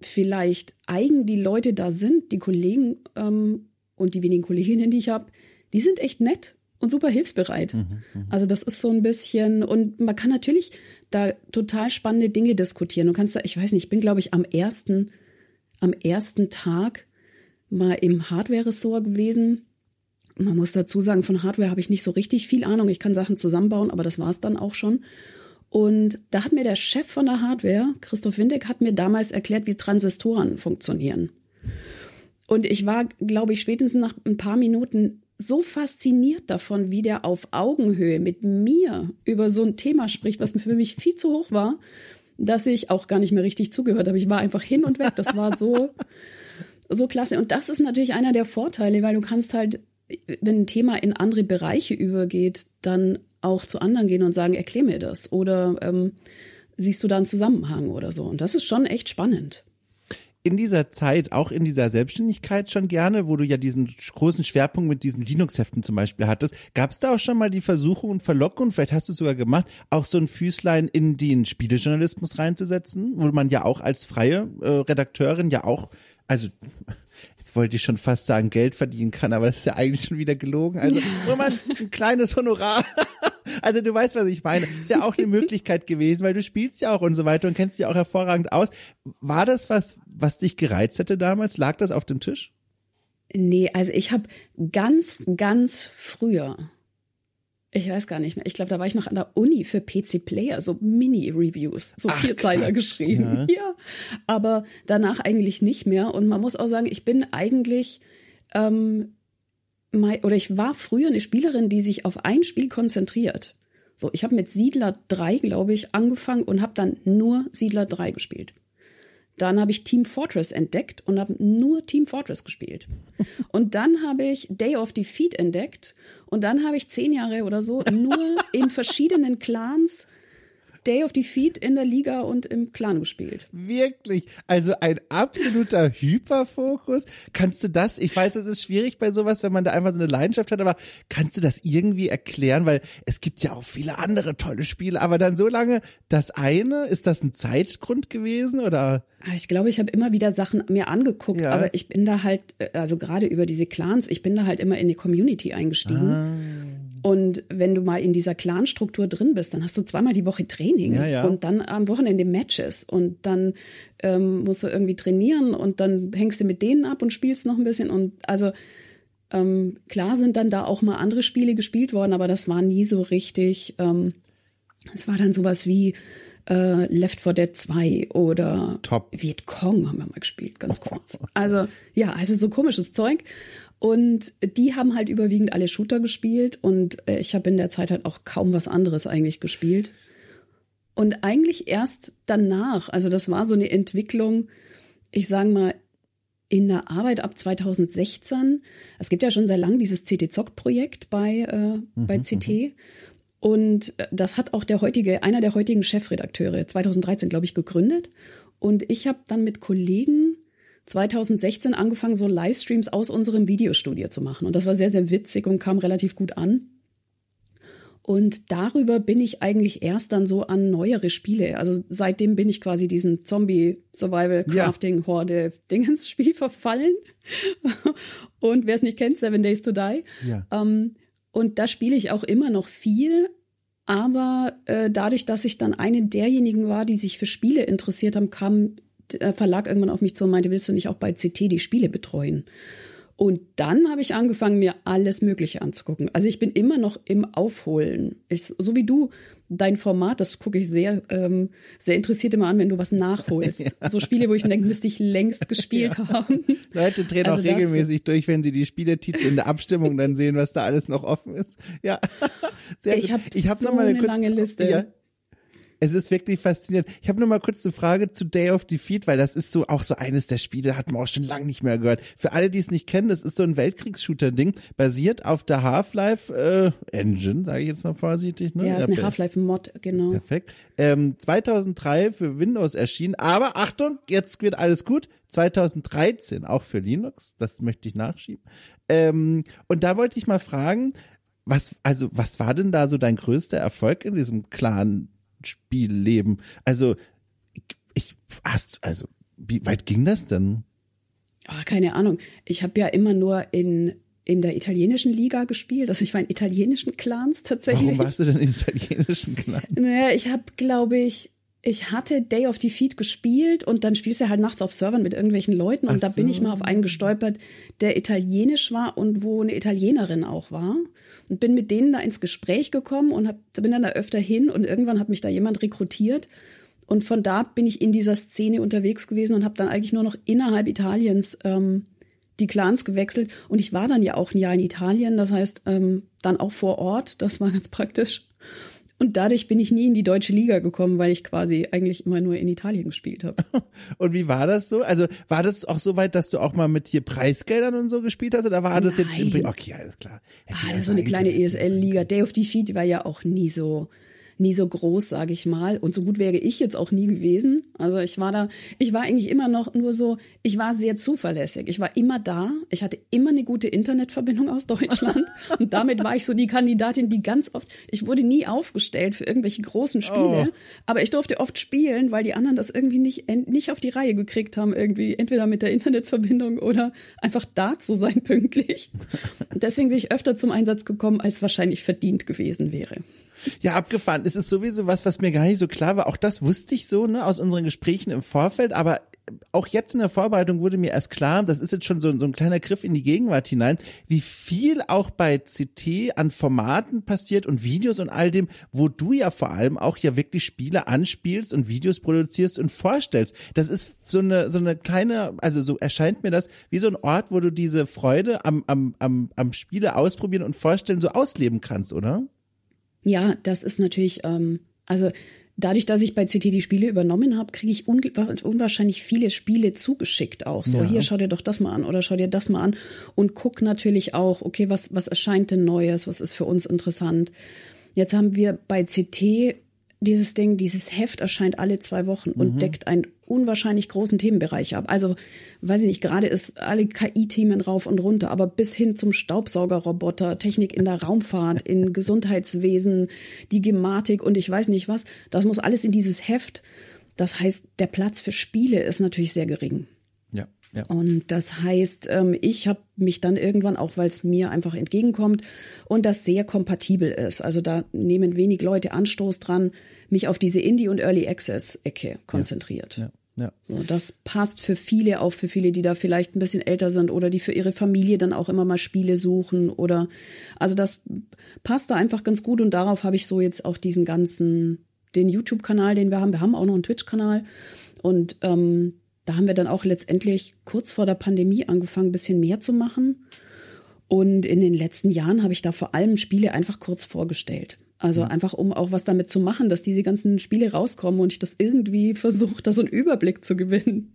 vielleicht eigen die Leute da sind, die Kollegen ähm, und die wenigen Kolleginnen, die ich habe, die sind echt nett und super hilfsbereit. Mhm, mhm, also das ist so ein bisschen und man kann natürlich da total spannende Dinge diskutieren. Du kannst da, ich weiß nicht, ich bin glaube ich am ersten, am ersten Tag mal im Hardware-Ressort gewesen. Man muss dazu sagen, von Hardware habe ich nicht so richtig viel Ahnung. Ich kann Sachen zusammenbauen, aber das war es dann auch schon. Und da hat mir der Chef von der Hardware, Christoph Windeck, hat mir damals erklärt, wie Transistoren funktionieren. Und ich war, glaube ich, spätestens nach ein paar Minuten so fasziniert davon, wie der auf Augenhöhe mit mir über so ein Thema spricht, was für mich viel zu hoch war, dass ich auch gar nicht mehr richtig zugehört habe. Ich war einfach hin und weg. Das war so, so klasse. Und das ist natürlich einer der Vorteile, weil du kannst halt, wenn ein Thema in andere Bereiche übergeht, dann auch zu anderen gehen und sagen, erklär mir das. Oder ähm, siehst du da einen Zusammenhang oder so. Und das ist schon echt spannend in dieser Zeit, auch in dieser Selbstständigkeit schon gerne, wo du ja diesen großen Schwerpunkt mit diesen Linux-Heften zum Beispiel hattest, gab es da auch schon mal die Versuchung und Verlockung, vielleicht hast du es sogar gemacht, auch so ein Füßlein in den Spielejournalismus reinzusetzen, wo man ja auch als freie äh, Redakteurin ja auch, also wollte ich schon fast sagen, Geld verdienen kann, aber das ist ja eigentlich schon wieder gelogen. Also nur mal ein kleines Honorar also du weißt, was ich meine. Es wäre auch eine Möglichkeit gewesen, weil du spielst ja auch und so weiter und kennst dich auch hervorragend aus. War das was, was dich gereizt hätte damals? Lag das auf dem Tisch? Nee, also ich habe ganz, ganz früher, ich weiß gar nicht mehr, ich glaube, da war ich noch an der Uni für PC Player, so Mini-Reviews, so Ach, Vierzeiler Quatsch, geschrieben. Ja. ja. aber danach eigentlich nicht mehr. Und man muss auch sagen, ich bin eigentlich ähm, oder ich war früher eine Spielerin, die sich auf ein Spiel konzentriert. So, ich habe mit Siedler 3, glaube ich, angefangen und habe dann nur Siedler 3 gespielt. Dann habe ich Team Fortress entdeckt und habe nur Team Fortress gespielt. Und dann habe ich Day of Defeat entdeckt und dann habe ich zehn Jahre oder so nur in verschiedenen Clans Day of Defeat in der Liga und im Clan gespielt. Wirklich? Also ein absoluter Hyperfokus? Kannst du das, ich weiß, es ist schwierig bei sowas, wenn man da einfach so eine Leidenschaft hat, aber kannst du das irgendwie erklären? Weil es gibt ja auch viele andere tolle Spiele, aber dann so lange das eine, ist das ein Zeitgrund gewesen oder? Ah, ich glaube, ich habe immer wieder Sachen mir angeguckt, ja. aber ich bin da halt, äh, also gerade über diese Clans, ich bin da halt immer in die Community eingestiegen. Ah. Und wenn du mal in dieser Clan-Struktur drin bist, dann hast du zweimal die Woche Training ja, ja. und dann am Wochenende Matches und dann ähm, musst du irgendwie trainieren und dann hängst du mit denen ab und spielst noch ein bisschen. Und also ähm, klar sind dann da auch mal andere Spiele gespielt worden, aber das war nie so richtig. Ähm, es war dann sowas wie äh, Left 4 Dead 2 oder Top. Vietcong haben wir mal gespielt, ganz kurz. Also ja, also so komisches Zeug. Und die haben halt überwiegend alle Shooter gespielt und äh, ich habe in der Zeit halt auch kaum was anderes eigentlich gespielt. Und eigentlich erst danach, also das war so eine Entwicklung, ich sage mal, in der Arbeit ab 2016. Es gibt ja schon sehr lang dieses CT-Zock-Projekt bei, äh, mhm, bei CT. Mhm. Und äh, das hat auch der heutige, einer der heutigen Chefredakteure 2013, glaube ich, gegründet. Und ich habe dann mit Kollegen 2016 angefangen, so Livestreams aus unserem Videostudio zu machen. Und das war sehr, sehr witzig und kam relativ gut an. Und darüber bin ich eigentlich erst dann so an neuere Spiele. Also seitdem bin ich quasi diesen Zombie-Survival-Crafting-Horde-Dingens-Spiel verfallen. und wer es nicht kennt, Seven Days to Die. Ja. Ähm, und da spiele ich auch immer noch viel. Aber äh, dadurch, dass ich dann eine derjenigen war, die sich für Spiele interessiert haben, kam der Verlag irgendwann auf mich zu und meinte, willst du nicht auch bei CT die Spiele betreuen? Und dann habe ich angefangen, mir alles Mögliche anzugucken. Also ich bin immer noch im Aufholen. Ich, so wie du, dein Format, das gucke ich sehr, ähm, sehr interessiert immer an, wenn du was nachholst. ja. So Spiele, wo ich mir denke, müsste ich längst gespielt ja. haben. Leute drehen also auch regelmäßig durch, wenn sie die Spieletitel in der Abstimmung dann sehen, was da alles noch offen ist. Ja, sehr ich habe hab so noch mal eine, eine lange Liste. Ja. Es ist wirklich faszinierend. Ich habe nur mal kurz eine Frage zu Day of Defeat, weil das ist so auch so eines der Spiele, hat man auch schon lange nicht mehr gehört. Für alle, die es nicht kennen, das ist so ein Weltkriegs-Shooter-Ding, basiert auf der Half-Life äh, Engine, sage ich jetzt mal vorsichtig. Ne? Ja, ist eine Half-Life-Mod, genau. Perfekt. Ähm, 2003 für Windows erschienen, aber Achtung, jetzt wird alles gut. 2013 auch für Linux, das möchte ich nachschieben. Ähm, und da wollte ich mal fragen, was, also, was war denn da so dein größter Erfolg in diesem Clan-Spielleben? Also, ich, hast, also, wie weit ging das denn? Oh, keine Ahnung. Ich habe ja immer nur in in der italienischen Liga gespielt. Also ich war in italienischen Clans tatsächlich. Warum warst du denn in italienischen Clans? Naja, ich habe, glaube ich, ich hatte Day of Defeat gespielt und dann spielst du halt nachts auf Servern mit irgendwelchen Leuten und Ach da bin ich mal auf einen gestolpert, der italienisch war und wo eine Italienerin auch war. Und bin mit denen da ins Gespräch gekommen und hab, bin dann da öfter hin und irgendwann hat mich da jemand rekrutiert. Und von da bin ich in dieser Szene unterwegs gewesen und habe dann eigentlich nur noch innerhalb Italiens ähm, die Clans gewechselt. Und ich war dann ja auch ein Jahr in Italien, das heißt ähm, dann auch vor Ort, das war ganz praktisch. Und dadurch bin ich nie in die deutsche Liga gekommen, weil ich quasi eigentlich immer nur in Italien gespielt habe. Und wie war das so? Also war das auch so weit, dass du auch mal mit hier Preisgeldern und so gespielt hast? Oder war das Nein. jetzt im Okay, alles klar. Hätte ah, so eine kleine ESL-Liga. Day of Defeat war ja auch nie so nie so groß, sage ich mal. Und so gut wäre ich jetzt auch nie gewesen. Also ich war da, ich war eigentlich immer noch nur so, ich war sehr zuverlässig. Ich war immer da. Ich hatte immer eine gute Internetverbindung aus Deutschland. und damit war ich so die Kandidatin, die ganz oft, ich wurde nie aufgestellt für irgendwelche großen Spiele, oh. aber ich durfte oft spielen, weil die anderen das irgendwie nicht, nicht auf die Reihe gekriegt haben, irgendwie entweder mit der Internetverbindung oder einfach da zu sein pünktlich. deswegen bin ich öfter zum Einsatz gekommen, als wahrscheinlich verdient gewesen wäre. Ja, abgefahren. Es ist sowieso was, was mir gar nicht so klar war. Auch das wusste ich so, ne, aus unseren Gesprächen im Vorfeld. Aber auch jetzt in der Vorbereitung wurde mir erst klar, das ist jetzt schon so, so ein kleiner Griff in die Gegenwart hinein, wie viel auch bei CT an Formaten passiert und Videos und all dem, wo du ja vor allem auch ja wirklich Spiele anspielst und Videos produzierst und vorstellst. Das ist so eine, so eine kleine, also so erscheint mir das wie so ein Ort, wo du diese Freude am, am, am, am Spiele ausprobieren und vorstellen so ausleben kannst, oder? Ja, das ist natürlich, ähm, also dadurch, dass ich bei CT die Spiele übernommen habe, kriege ich un unwahrscheinlich viele Spiele zugeschickt auch. So, ja. hier, schau dir doch das mal an oder schau dir das mal an und guck natürlich auch, okay, was, was erscheint denn Neues, was ist für uns interessant. Jetzt haben wir bei CT dieses Ding, dieses Heft erscheint alle zwei Wochen und mhm. deckt einen unwahrscheinlich großen Themenbereich ab. Also, weiß ich nicht, gerade ist alle KI-Themen rauf und runter, aber bis hin zum Staubsaugerroboter, Technik in der Raumfahrt, in Gesundheitswesen, die Gematik und ich weiß nicht was, das muss alles in dieses Heft. Das heißt, der Platz für Spiele ist natürlich sehr gering. Ja. Und das heißt, ähm, ich habe mich dann irgendwann, auch weil es mir einfach entgegenkommt und das sehr kompatibel ist, also da nehmen wenig Leute Anstoß dran, mich auf diese Indie- und Early Access-Ecke konzentriert. Ja. Ja. So, das passt für viele, auch für viele, die da vielleicht ein bisschen älter sind oder die für ihre Familie dann auch immer mal Spiele suchen oder also das passt da einfach ganz gut und darauf habe ich so jetzt auch diesen ganzen, den YouTube-Kanal, den wir haben. Wir haben auch noch einen Twitch-Kanal und ähm, da haben wir dann auch letztendlich kurz vor der Pandemie angefangen, ein bisschen mehr zu machen. Und in den letzten Jahren habe ich da vor allem Spiele einfach kurz vorgestellt. Also mhm. einfach, um auch was damit zu machen, dass diese ganzen Spiele rauskommen und ich das irgendwie versuche, da so einen Überblick zu gewinnen.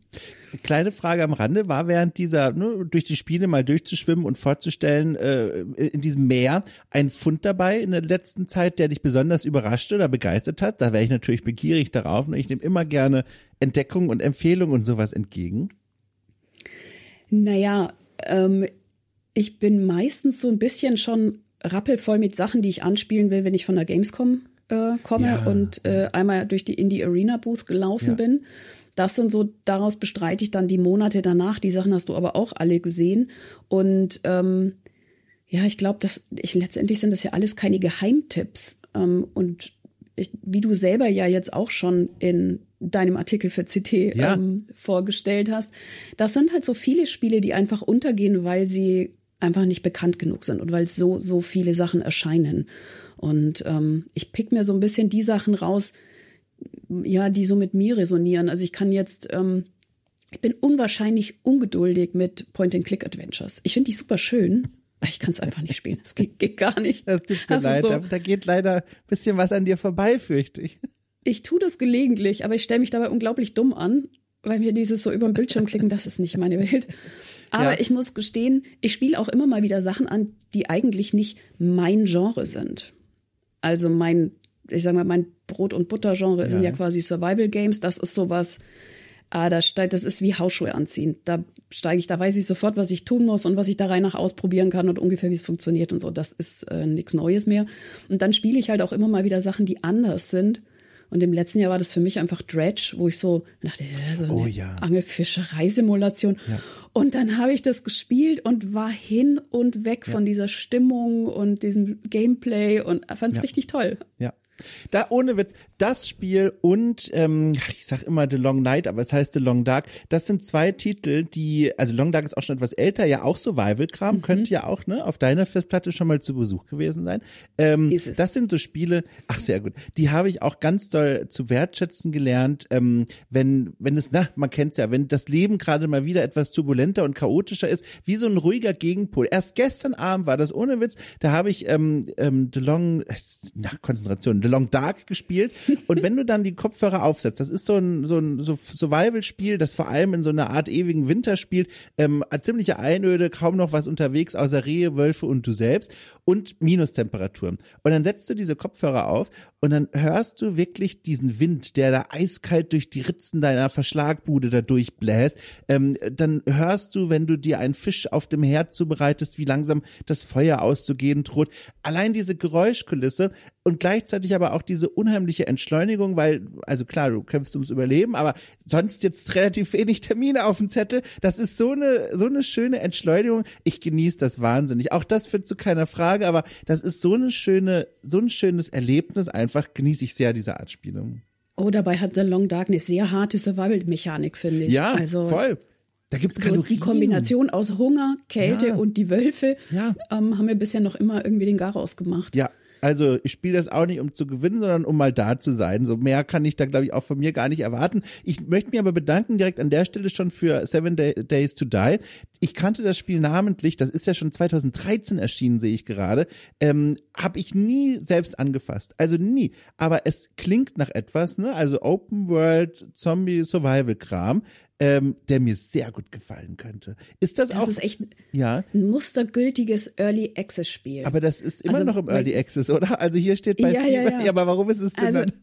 Kleine Frage am Rande, war während dieser, ne, durch die Spiele mal durchzuschwimmen und vorzustellen, äh, in diesem Meer ein Fund dabei in der letzten Zeit, der dich besonders überrascht oder begeistert hat? Da wäre ich natürlich begierig darauf und ich nehme immer gerne Entdeckungen und Empfehlungen und sowas entgegen. Naja, ähm, ich bin meistens so ein bisschen schon rappelvoll mit Sachen, die ich anspielen will, wenn ich von der Gamescom äh, komme ja. und äh, einmal durch die Indie Arena Booth gelaufen ja. bin. Das sind so, daraus bestreite ich dann die Monate danach. Die Sachen hast du aber auch alle gesehen. Und ähm, ja, ich glaube, dass ich letztendlich sind das ja alles keine Geheimtipps. Ähm, und ich, wie du selber ja jetzt auch schon in deinem Artikel für CT ja. ähm, vorgestellt hast, das sind halt so viele Spiele, die einfach untergehen, weil sie einfach nicht bekannt genug sind und weil so, so viele Sachen erscheinen. Und ähm, ich pick mir so ein bisschen die Sachen raus, ja, die so mit mir resonieren. Also ich kann jetzt, ähm, ich bin unwahrscheinlich ungeduldig mit Point-and-Click-Adventures. Ich finde die super schön, aber ich kann es einfach nicht spielen. Das geht, geht, gar nicht. Das tut mir also leid. So. Da, da, geht leider ein bisschen was an dir vorbei, fürchte ich. ich tue das gelegentlich, aber ich stelle mich dabei unglaublich dumm an, weil mir dieses so über den Bildschirm klicken, das ist nicht meine Welt. Aber ja. ich muss gestehen, ich spiele auch immer mal wieder Sachen an, die eigentlich nicht mein Genre sind. Also mein, ich sag mal, mein Brot- und Butter-Genre ja. sind ja quasi Survival Games. Das ist sowas, ah, da steigt, das ist wie Hausschuhe anziehen. Da steige ich, da weiß ich sofort, was ich tun muss und was ich da rein nach ausprobieren kann und ungefähr, wie es funktioniert und so. Das ist äh, nichts Neues mehr. Und dann spiele ich halt auch immer mal wieder Sachen, die anders sind. Und im letzten Jahr war das für mich einfach Dredge, wo ich so dachte, ja, so eine oh, ja. Angelfischereisimulation. Ja. Und dann habe ich das gespielt und war hin und weg ja. von dieser Stimmung und diesem Gameplay und fand es richtig toll. Ja. Da ohne Witz, das Spiel und ähm, ich sag immer The Long Night, aber es heißt The Long Dark. Das sind zwei Titel, die, also Long Dark ist auch schon etwas älter, ja auch Survival-Kram, mhm. könnte ja auch ne auf deiner Festplatte schon mal zu Besuch gewesen sein. Ähm, ist es. Das sind so Spiele, ach sehr gut, die habe ich auch ganz doll zu wertschätzen gelernt. Ähm, wenn wenn es, na, man kennt's ja, wenn das Leben gerade mal wieder etwas turbulenter und chaotischer ist, wie so ein ruhiger Gegenpol. Erst gestern Abend war das ohne Witz, da habe ich ähm, ähm, The Long, nach Konzentration, The Long Dark gespielt. Und wenn du dann die Kopfhörer aufsetzt, das ist so ein, so ein so Survival-Spiel, das vor allem in so einer Art ewigen Winter spielt, ähm, ziemliche Einöde, kaum noch was unterwegs, außer Rehe, Wölfe und du selbst und Minustemperaturen. Und dann setzt du diese Kopfhörer auf und dann hörst du wirklich diesen Wind, der da eiskalt durch die Ritzen deiner Verschlagbude da durchbläst. Ähm, dann hörst du, wenn du dir einen Fisch auf dem Herd zubereitest, wie langsam das Feuer auszugehen droht. Allein diese Geräuschkulisse und gleichzeitig aber auch diese unheimliche Entschleunigung, weil, also klar, du kämpfst ums Überleben, aber sonst jetzt relativ wenig Termine auf dem Zettel. Das ist so eine, so eine schöne Entschleunigung. Ich genieße das wahnsinnig. Auch das führt zu keiner Frage, aber das ist so eine schöne, so ein schönes Erlebnis. Genieße ich sehr diese Art Spiele. Oh, dabei hat The Long Darkness sehr harte Survival-Mechanik, finde ich. Ja, also, voll. Da gibt's so Kalorien. Die Kombination aus Hunger, Kälte ja. und die Wölfe ja. ähm, haben wir bisher noch immer irgendwie den Garaus gemacht. Ja, also ich spiele das auch nicht, um zu gewinnen, sondern um mal da zu sein. So mehr kann ich da, glaube ich, auch von mir gar nicht erwarten. Ich möchte mich aber bedanken direkt an der Stelle schon für Seven Day Days to Die. Ich kannte das Spiel namentlich, das ist ja schon 2013 erschienen, sehe ich gerade. Ähm, Habe ich nie selbst angefasst. Also nie. Aber es klingt nach etwas, ne? Also Open World Zombie Survival Kram ähm, der mir sehr gut gefallen könnte. Ist das, das auch? Das ist echt ja? ein mustergültiges Early Access Spiel. Aber das ist immer also, noch im Early Access, oder? Also hier steht bei ja, ja, ja. ja, aber warum ist es denn also, dann?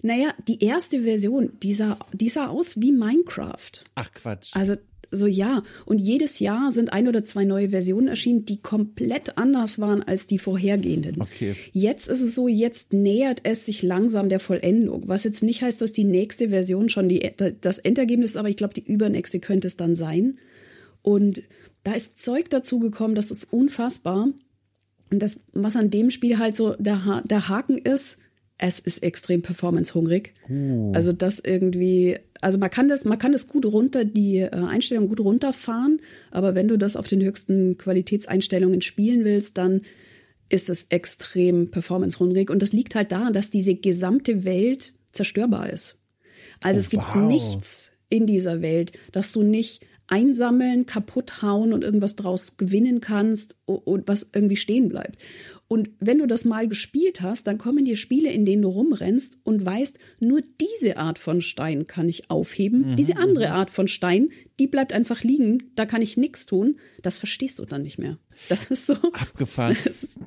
Naja, die erste Version, die sah, die sah aus wie Minecraft. Ach Quatsch. Also so ja. Und jedes Jahr sind ein oder zwei neue Versionen erschienen, die komplett anders waren als die vorhergehenden. Okay. Jetzt ist es so, jetzt nähert es sich langsam der Vollendung. Was jetzt nicht heißt, dass die nächste Version schon die, das Endergebnis ist, aber ich glaube, die übernächste könnte es dann sein. Und da ist Zeug dazu gekommen, das ist unfassbar. Und das, was an dem Spiel halt so der, ha der Haken ist, es ist extrem performance-hungrig. Uh. Also das irgendwie, also man kann das, man kann das gut runter, die äh, Einstellungen gut runterfahren, aber wenn du das auf den höchsten Qualitätseinstellungen spielen willst, dann ist es extrem performance-hungrig. Und das liegt halt daran, dass diese gesamte Welt zerstörbar ist. Also oh, es gibt wow. nichts in dieser Welt, dass du nicht einsammeln, kaputt hauen und irgendwas draus gewinnen kannst und was irgendwie stehen bleibt. Und wenn du das mal gespielt hast, dann kommen dir Spiele, in denen du rumrennst und weißt, nur diese Art von Stein kann ich aufheben. Mhm. Diese andere mhm. Art von Stein, die bleibt einfach liegen, da kann ich nichts tun. Das verstehst du dann nicht mehr. Das ist so. Abgefahren. Ist,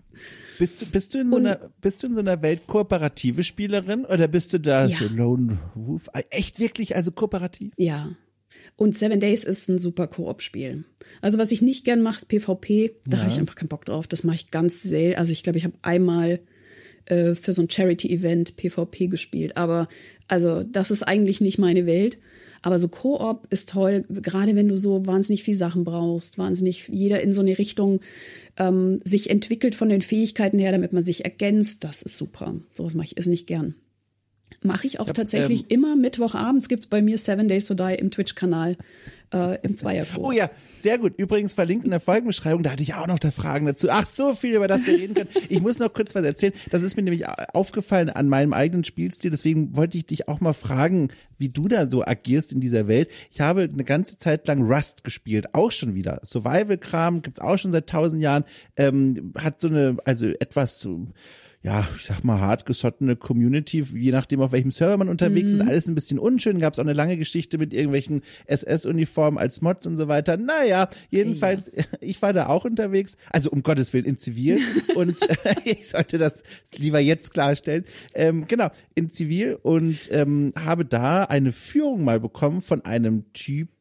bist du, bist, du in so einer, bist du in so einer Welt kooperative Spielerin oder bist du da ja. so Lone Wolf? Echt wirklich, also kooperativ? Ja. Und Seven Days ist ein super Koop-Spiel. Also was ich nicht gern mache, ist PvP. Da ja. habe ich einfach keinen Bock drauf. Das mache ich ganz selten. Also ich glaube, ich habe einmal äh, für so ein Charity-Event PvP gespielt. Aber also das ist eigentlich nicht meine Welt. Aber so Koop ist toll, gerade wenn du so wahnsinnig viel Sachen brauchst, wahnsinnig jeder in so eine Richtung ähm, sich entwickelt von den Fähigkeiten her, damit man sich ergänzt. Das ist super. Sowas mache ich ist nicht gern. Mache ich auch ich hab, tatsächlich ähm, immer Mittwochabends gibt es bei mir Seven Days to Die im Twitch-Kanal äh, im Zweierchor. Oh ja, sehr gut. Übrigens verlinkt in der Folgenbeschreibung, da hatte ich auch noch da Fragen dazu. Ach, so viel, über das wir reden können. Ich muss noch kurz was erzählen. Das ist mir nämlich aufgefallen an meinem eigenen Spielstil. Deswegen wollte ich dich auch mal fragen, wie du da so agierst in dieser Welt. Ich habe eine ganze Zeit lang Rust gespielt, auch schon wieder. Survival-Kram gibt's auch schon seit tausend Jahren. Ähm, hat so eine, also etwas so ja, ich sag mal, hartgesottene Community, je nachdem, auf welchem Server man unterwegs mhm. ist, alles ein bisschen unschön. Gab es auch eine lange Geschichte mit irgendwelchen SS-Uniformen als Mods und so weiter. Naja, jedenfalls, ja. ich war da auch unterwegs, also um Gottes Willen in Zivil und ich sollte das lieber jetzt klarstellen. Ähm, genau, in Zivil und ähm, habe da eine Führung mal bekommen von einem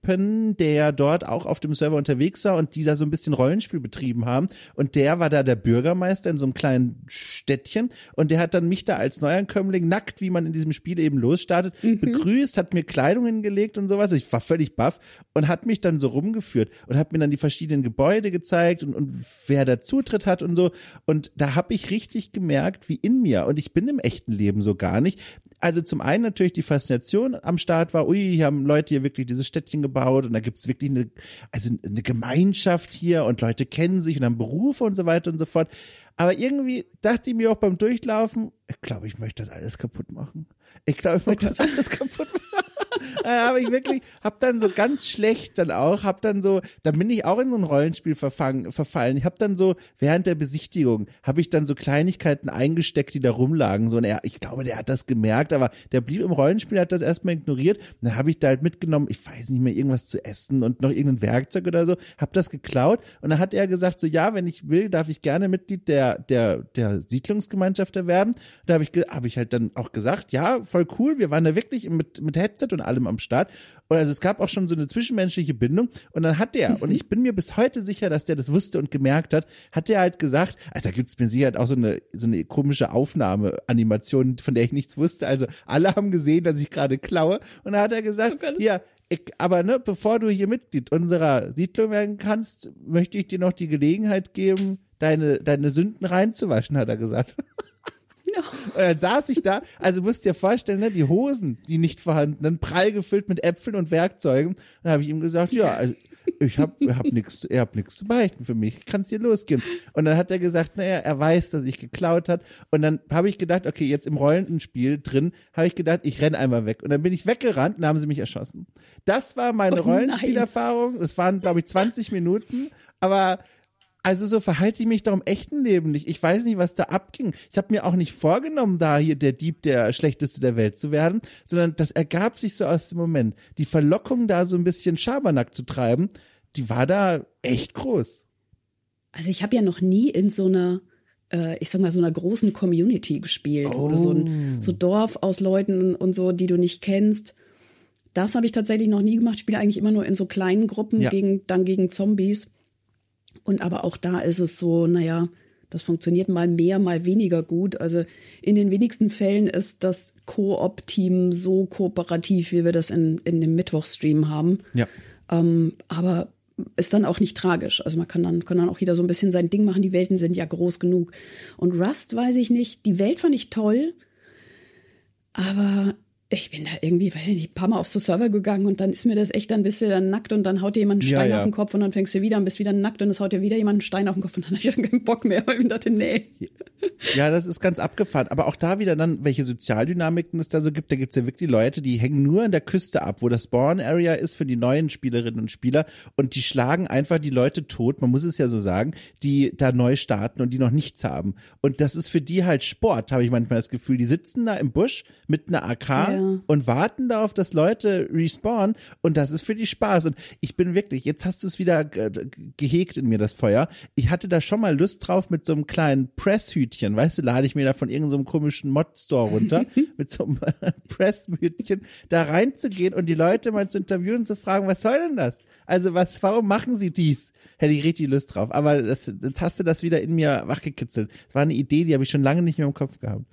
Typen, der dort auch auf dem Server unterwegs war und die da so ein bisschen Rollenspiel betrieben haben. Und der war da der Bürgermeister in so einem kleinen Städtchen und der hat dann mich da als Neuankömmling nackt, wie man in diesem Spiel eben losstartet, mhm. begrüßt, hat mir Kleidung hingelegt und sowas. Ich war völlig baff und hat mich dann so rumgeführt und hat mir dann die verschiedenen Gebäude gezeigt und, und wer da Zutritt hat und so. Und da habe ich richtig gemerkt, wie in mir, und ich bin im echten Leben so gar nicht, also zum einen natürlich die Faszination am Start war, ui, hier haben Leute hier wirklich dieses Städtchen gebaut und da gibt's wirklich eine, also eine Gemeinschaft hier und Leute kennen sich und haben Berufe und so weiter und so fort. Aber irgendwie dachte ich mir auch beim Durchlaufen, ich glaube, ich möchte das alles kaputt machen. Ich glaube, ich möchte das alles kaputt machen dann habe ich wirklich, hab dann so ganz schlecht dann auch, hab dann so, dann bin ich auch in so ein Rollenspiel verfangen, verfallen. Ich habe dann so während der Besichtigung habe ich dann so Kleinigkeiten eingesteckt, die da rumlagen. So und er, ich glaube, der hat das gemerkt, aber der blieb im Rollenspiel, hat das erstmal ignoriert. Und dann habe ich da halt mitgenommen, ich weiß nicht mehr irgendwas zu essen und noch irgendein Werkzeug oder so, hab das geklaut und dann hat er gesagt so, ja, wenn ich will, darf ich gerne Mitglied der der der Siedlungsgemeinschaft werden. Da habe ich habe ich halt dann auch gesagt, ja, voll cool, wir waren da wirklich mit mit Headset und allem am Start. Und also es gab auch schon so eine zwischenmenschliche Bindung. Und dann hat der, mhm. und ich bin mir bis heute sicher, dass der das wusste und gemerkt hat, hat der halt gesagt, also da gibt's mir sicher auch so eine, so eine komische Aufnahmeanimation, von der ich nichts wusste. Also alle haben gesehen, dass ich gerade klaue. Und dann hat er gesagt, oh ja, ich, aber ne, bevor du hier Mitglied unserer Siedlung werden kannst, möchte ich dir noch die Gelegenheit geben, deine, deine Sünden reinzuwaschen, hat er gesagt. Und dann saß ich da, also musst dir vorstellen, ne, die Hosen, die nicht vorhandenen, prall gefüllt mit Äpfeln und Werkzeugen. Dann habe ich ihm gesagt, ja, also ich habe hab nichts, er hat nichts zu beichten für mich, kann es hier losgehen. Und dann hat er gesagt, naja, er weiß, dass ich geklaut hat. Und dann habe ich gedacht, okay, jetzt im rollenden Spiel drin, habe ich gedacht, ich renn einmal weg. Und dann bin ich weggerannt und haben sie mich erschossen. Das war meine oh Rollenspielerfahrung. Es waren, glaube ich, 20 Minuten, aber also so verhalte ich mich doch im echten Leben nicht. Ich weiß nicht, was da abging. Ich habe mir auch nicht vorgenommen, da hier der Dieb der schlechteste der Welt zu werden, sondern das ergab sich so aus dem Moment. Die Verlockung, da so ein bisschen Schabernack zu treiben, die war da echt groß. Also ich habe ja noch nie in so einer äh, ich sag mal, so einer großen Community gespielt, oh. oder so ein so Dorf aus Leuten und so, die du nicht kennst. Das habe ich tatsächlich noch nie gemacht. Ich spiele eigentlich immer nur in so kleinen Gruppen ja. gegen, dann gegen Zombies. Und aber auch da ist es so, naja, das funktioniert mal mehr, mal weniger gut. Also in den wenigsten Fällen ist das Koop-Team so kooperativ, wie wir das in, in dem Mittwochstream haben. Ja. Ähm, aber ist dann auch nicht tragisch. Also man kann dann, kann dann auch jeder so ein bisschen sein Ding machen. Die Welten sind ja groß genug. Und Rust weiß ich nicht. Die Welt fand ich toll. Aber ich bin da irgendwie, weiß ich nicht, ein paar Mal auf so Server gegangen und dann ist mir das echt, dann bist du dann nackt und dann haut dir jemand einen Stein ja, ja. auf den Kopf und dann fängst du wieder und bist wieder nackt und es haut dir wieder jemand einen Stein auf den Kopf und dann hatte ich dann keinen Bock mehr, ich dachte, nee. Ja, das ist ganz abgefahren. Aber auch da wieder dann, welche Sozialdynamiken es da so gibt, da gibt's ja wirklich Leute, die hängen nur an der Küste ab, wo das Spawn-Area ist für die neuen Spielerinnen und Spieler und die schlagen einfach die Leute tot, man muss es ja so sagen, die da neu starten und die noch nichts haben. Und das ist für die halt Sport, habe ich manchmal das Gefühl. Die sitzen da im Busch mit einer AK ja und warten darauf, dass Leute respawnen und das ist für die Spaß. Und ich bin wirklich, jetzt hast du es wieder gehegt in mir, das Feuer. Ich hatte da schon mal Lust drauf mit so einem kleinen Presshütchen, weißt du, lade ich mir da von irgendeinem so komischen Mod-Store runter, mit so einem Presshütchen, da reinzugehen und die Leute mal zu interviewen und zu fragen, was soll denn das? Also was, warum machen sie dies? Hätte ich richtig Lust drauf. Aber das, jetzt hast du das wieder in mir wachgekitzelt. Das war eine Idee, die habe ich schon lange nicht mehr im Kopf gehabt.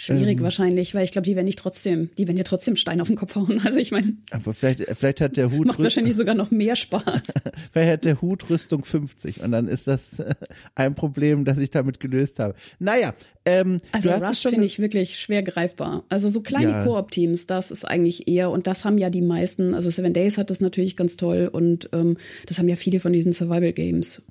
Schwierig ähm, wahrscheinlich, weil ich glaube, die werden nicht trotzdem, die werden ja trotzdem Stein auf den Kopf hauen. Also ich meine. Aber vielleicht, vielleicht hat der Hut. Macht wahrscheinlich sogar noch mehr Spaß. vielleicht hat der Hut Rüstung 50 und dann ist das ein Problem, das ich damit gelöst habe. Naja, ähm, also Rust finde ich wirklich schwer greifbar. Also so kleine ja. Koop-Teams, das ist eigentlich eher, und das haben ja die meisten, also Seven Days hat das natürlich ganz toll und ähm, das haben ja viele von diesen Survival Games.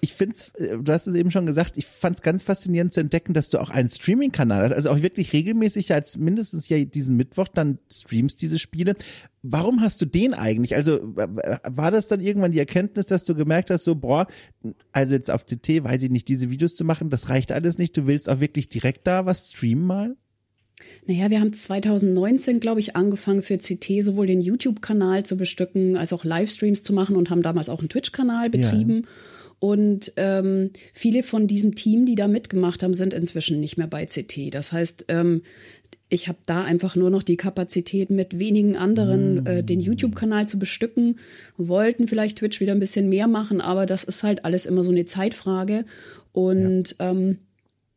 Ich finde äh, du hast es eben schon gesagt, ich fand es ganz faszinierend zu entdecken, dass du auch einen Streaming-Kanal hast, also auch wirklich regelmäßig als mindestens ja diesen Mittwoch dann streamst diese Spiele. Warum hast du den eigentlich? Also war das dann irgendwann die Erkenntnis, dass du gemerkt hast, so boah, also jetzt auf CT, weiß ich nicht, diese Videos zu machen, das reicht alles nicht, du willst auch wirklich direkt da was streamen mal? Naja, wir haben 2019, glaube ich, angefangen für CT sowohl den YouTube-Kanal zu bestücken, als auch Livestreams zu machen und haben damals auch einen Twitch-Kanal betrieben. Ja. Und ähm, viele von diesem Team, die da mitgemacht haben, sind inzwischen nicht mehr bei CT. Das heißt, ähm, ich habe da einfach nur noch die Kapazität, mit wenigen anderen mm. äh, den YouTube-Kanal zu bestücken. Wollten vielleicht Twitch wieder ein bisschen mehr machen, aber das ist halt alles immer so eine Zeitfrage. Und ja. ähm,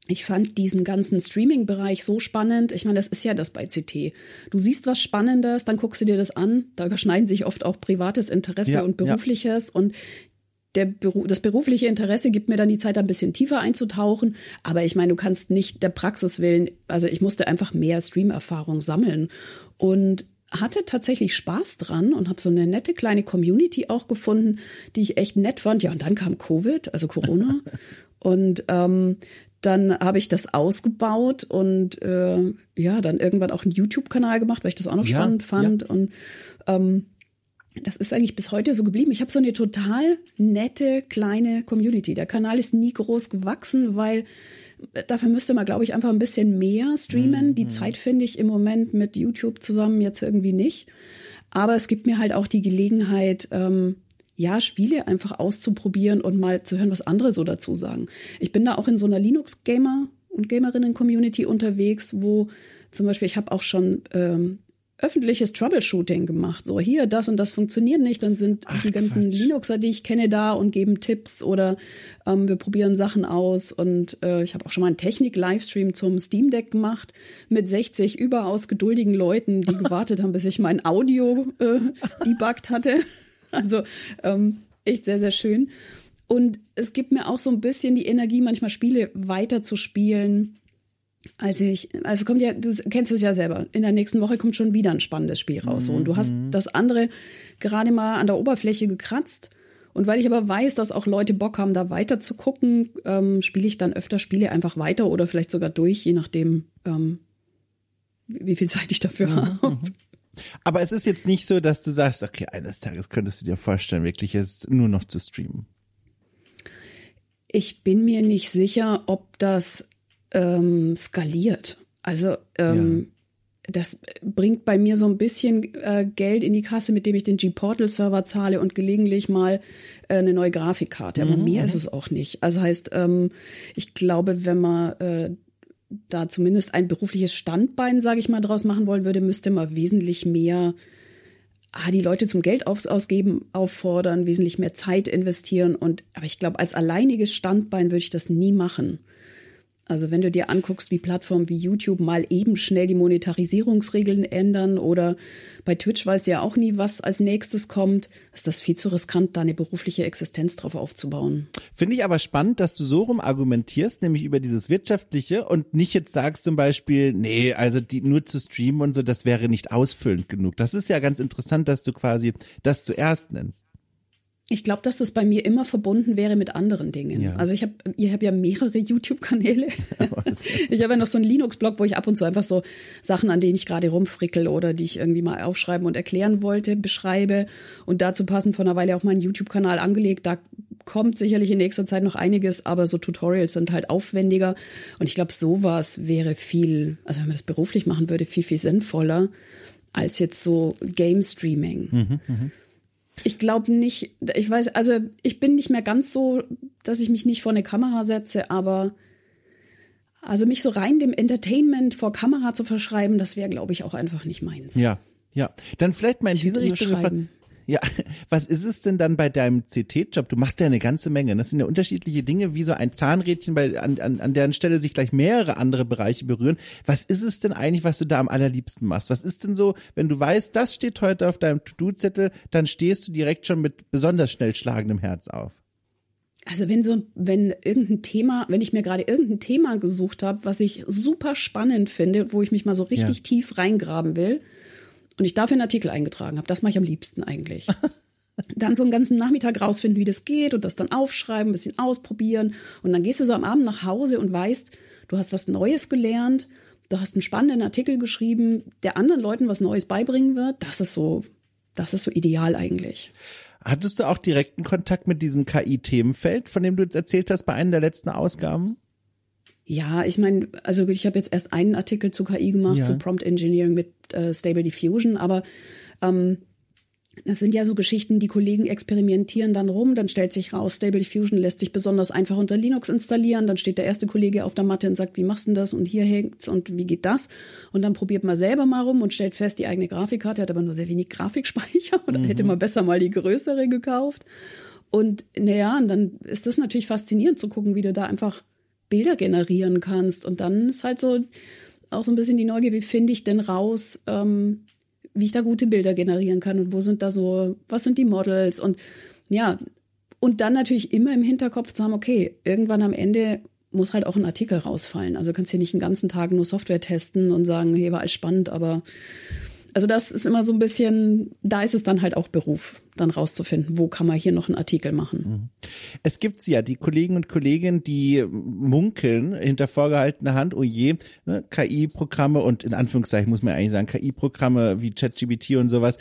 ich fand diesen ganzen Streaming-Bereich so spannend. Ich meine, das ist ja das bei CT. Du siehst was Spannendes, dann guckst du dir das an. Da überschneiden sich oft auch privates Interesse ja, und berufliches. Ja. Und der Beru das berufliche Interesse gibt mir dann die Zeit, ein bisschen tiefer einzutauchen. Aber ich meine, du kannst nicht der Praxis willen, also ich musste einfach mehr Stream-Erfahrung sammeln und hatte tatsächlich Spaß dran und habe so eine nette kleine Community auch gefunden, die ich echt nett fand. Ja, und dann kam Covid, also Corona. und ähm, dann habe ich das ausgebaut und äh, ja, dann irgendwann auch einen YouTube-Kanal gemacht, weil ich das auch noch ja, spannend fand. Ja. Und ähm, das ist eigentlich bis heute so geblieben. Ich habe so eine total nette kleine Community. Der Kanal ist nie groß gewachsen, weil dafür müsste man, glaube ich, einfach ein bisschen mehr streamen. Mhm. Die Zeit finde ich im Moment mit YouTube zusammen jetzt irgendwie nicht. Aber es gibt mir halt auch die Gelegenheit, ähm, ja, Spiele einfach auszuprobieren und mal zu hören, was andere so dazu sagen. Ich bin da auch in so einer Linux-Gamer- und Gamerinnen-Community unterwegs, wo zum Beispiel, ich habe auch schon ähm, öffentliches Troubleshooting gemacht. So, hier, das und das funktioniert nicht. Dann sind Ach, die ganzen Quatsch. Linuxer, die ich kenne, da und geben Tipps oder ähm, wir probieren Sachen aus. Und äh, ich habe auch schon mal einen Technik-Livestream zum Steam Deck gemacht mit 60 überaus geduldigen Leuten, die gewartet haben, bis ich mein Audio äh, debuggt hatte. Also ähm, echt sehr, sehr schön. Und es gibt mir auch so ein bisschen die Energie, manchmal Spiele weiter zu spielen also ich, also kommt ja, du kennst es ja selber. In der nächsten Woche kommt schon wieder ein spannendes Spiel raus. So. Und du hast mhm. das andere gerade mal an der Oberfläche gekratzt. Und weil ich aber weiß, dass auch Leute Bock haben, da weiter zu gucken, ähm, spiele ich dann öfter Spiele einfach weiter oder vielleicht sogar durch, je nachdem, ähm, wie viel Zeit ich dafür mhm. habe. Mhm. Aber es ist jetzt nicht so, dass du sagst, okay, eines Tages könntest du dir vorstellen, wirklich jetzt nur noch zu streamen. Ich bin mir nicht sicher, ob das ähm, skaliert. Also ähm, ja. das bringt bei mir so ein bisschen äh, Geld in die Kasse, mit dem ich den G-Portal-Server zahle und gelegentlich mal äh, eine neue Grafikkarte. Aber mhm. mehr ist mhm. es auch nicht. Also heißt, ähm, ich glaube, wenn man äh, da zumindest ein berufliches Standbein, sage ich mal, draus machen wollen würde, müsste man wesentlich mehr ah, die Leute zum Geld aus, ausgeben auffordern, wesentlich mehr Zeit investieren. Und aber ich glaube, als alleiniges Standbein würde ich das nie machen. Also wenn du dir anguckst, wie Plattformen wie YouTube mal eben schnell die Monetarisierungsregeln ändern oder bei Twitch weißt du ja auch nie, was als nächstes kommt, ist das viel zu riskant, da eine berufliche Existenz drauf aufzubauen. Finde ich aber spannend, dass du so rum argumentierst, nämlich über dieses Wirtschaftliche und nicht jetzt sagst zum Beispiel, nee, also die nur zu streamen und so, das wäre nicht ausfüllend genug. Das ist ja ganz interessant, dass du quasi das zuerst nennst. Ich glaube, dass das bei mir immer verbunden wäre mit anderen Dingen. Ja. Also ich habe, ihr habt ja mehrere YouTube-Kanäle. ich habe ja noch so einen Linux-Blog, wo ich ab und zu einfach so Sachen, an denen ich gerade rumfrickel oder die ich irgendwie mal aufschreiben und erklären wollte, beschreibe. Und dazu passend vor einer Weile auch meinen YouTube-Kanal angelegt. Da kommt sicherlich in nächster Zeit noch einiges, aber so Tutorials sind halt aufwendiger. Und ich glaube, sowas wäre viel, also wenn man das beruflich machen würde, viel, viel sinnvoller als jetzt so Game Streaming. Mhm, mh. Ich glaube nicht, ich weiß, also ich bin nicht mehr ganz so, dass ich mich nicht vor eine Kamera setze, aber also mich so rein dem Entertainment vor Kamera zu verschreiben, das wäre, glaube ich, auch einfach nicht meins. Ja, ja. Dann vielleicht mal in ich diese Richtung. Ja, was ist es denn dann bei deinem CT-Job? Du machst ja eine ganze Menge. Das sind ja unterschiedliche Dinge, wie so ein Zahnrädchen, bei, an, an, an deren Stelle sich gleich mehrere andere Bereiche berühren. Was ist es denn eigentlich, was du da am allerliebsten machst? Was ist denn so, wenn du weißt, das steht heute auf deinem To-Do-Zettel, dann stehst du direkt schon mit besonders schnell schlagendem Herz auf? Also wenn so, wenn irgendein Thema, wenn ich mir gerade irgendein Thema gesucht habe, was ich super spannend finde, wo ich mich mal so richtig ja. tief reingraben will, und ich dafür einen Artikel eingetragen habe. Das mache ich am liebsten eigentlich. dann so einen ganzen Nachmittag rausfinden, wie das geht und das dann aufschreiben, ein bisschen ausprobieren. Und dann gehst du so am Abend nach Hause und weißt, du hast was Neues gelernt, du hast einen spannenden Artikel geschrieben, der anderen Leuten was Neues beibringen wird. Das ist so, das ist so ideal eigentlich. Hattest du auch direkten Kontakt mit diesem KI-Themenfeld, von dem du jetzt erzählt hast bei einer der letzten Ausgaben? Ja, ich meine, also ich habe jetzt erst einen Artikel zu KI gemacht, ja. zu Prompt Engineering mit äh, Stable Diffusion, aber ähm, das sind ja so Geschichten, die Kollegen experimentieren dann rum, dann stellt sich raus, Stable Diffusion lässt sich besonders einfach unter Linux installieren, dann steht der erste Kollege auf der Matte und sagt, wie machst du denn das und hier hängt's und wie geht das? Und dann probiert man selber mal rum und stellt fest, die eigene Grafikkarte hat aber nur sehr wenig Grafikspeicher oder mhm. hätte man besser mal die größere gekauft. Und naja, und dann ist das natürlich faszinierend zu gucken, wie du da einfach Bilder generieren kannst. Und dann ist halt so auch so ein bisschen die Neugier, wie finde ich denn raus, ähm, wie ich da gute Bilder generieren kann und wo sind da so, was sind die Models und ja, und dann natürlich immer im Hinterkopf zu haben, okay, irgendwann am Ende muss halt auch ein Artikel rausfallen. Also kannst hier nicht den ganzen Tag nur Software testen und sagen, hey, war alles spannend, aber also das ist immer so ein bisschen, da ist es dann halt auch Beruf, dann rauszufinden, wo kann man hier noch einen Artikel machen. Mhm. Es gibt ja die Kollegen und Kolleginnen, die munkeln hinter vorgehaltener Hand, oh je, ne, KI-Programme und in Anführungszeichen muss man eigentlich sagen, KI-Programme wie ChatGPT und sowas,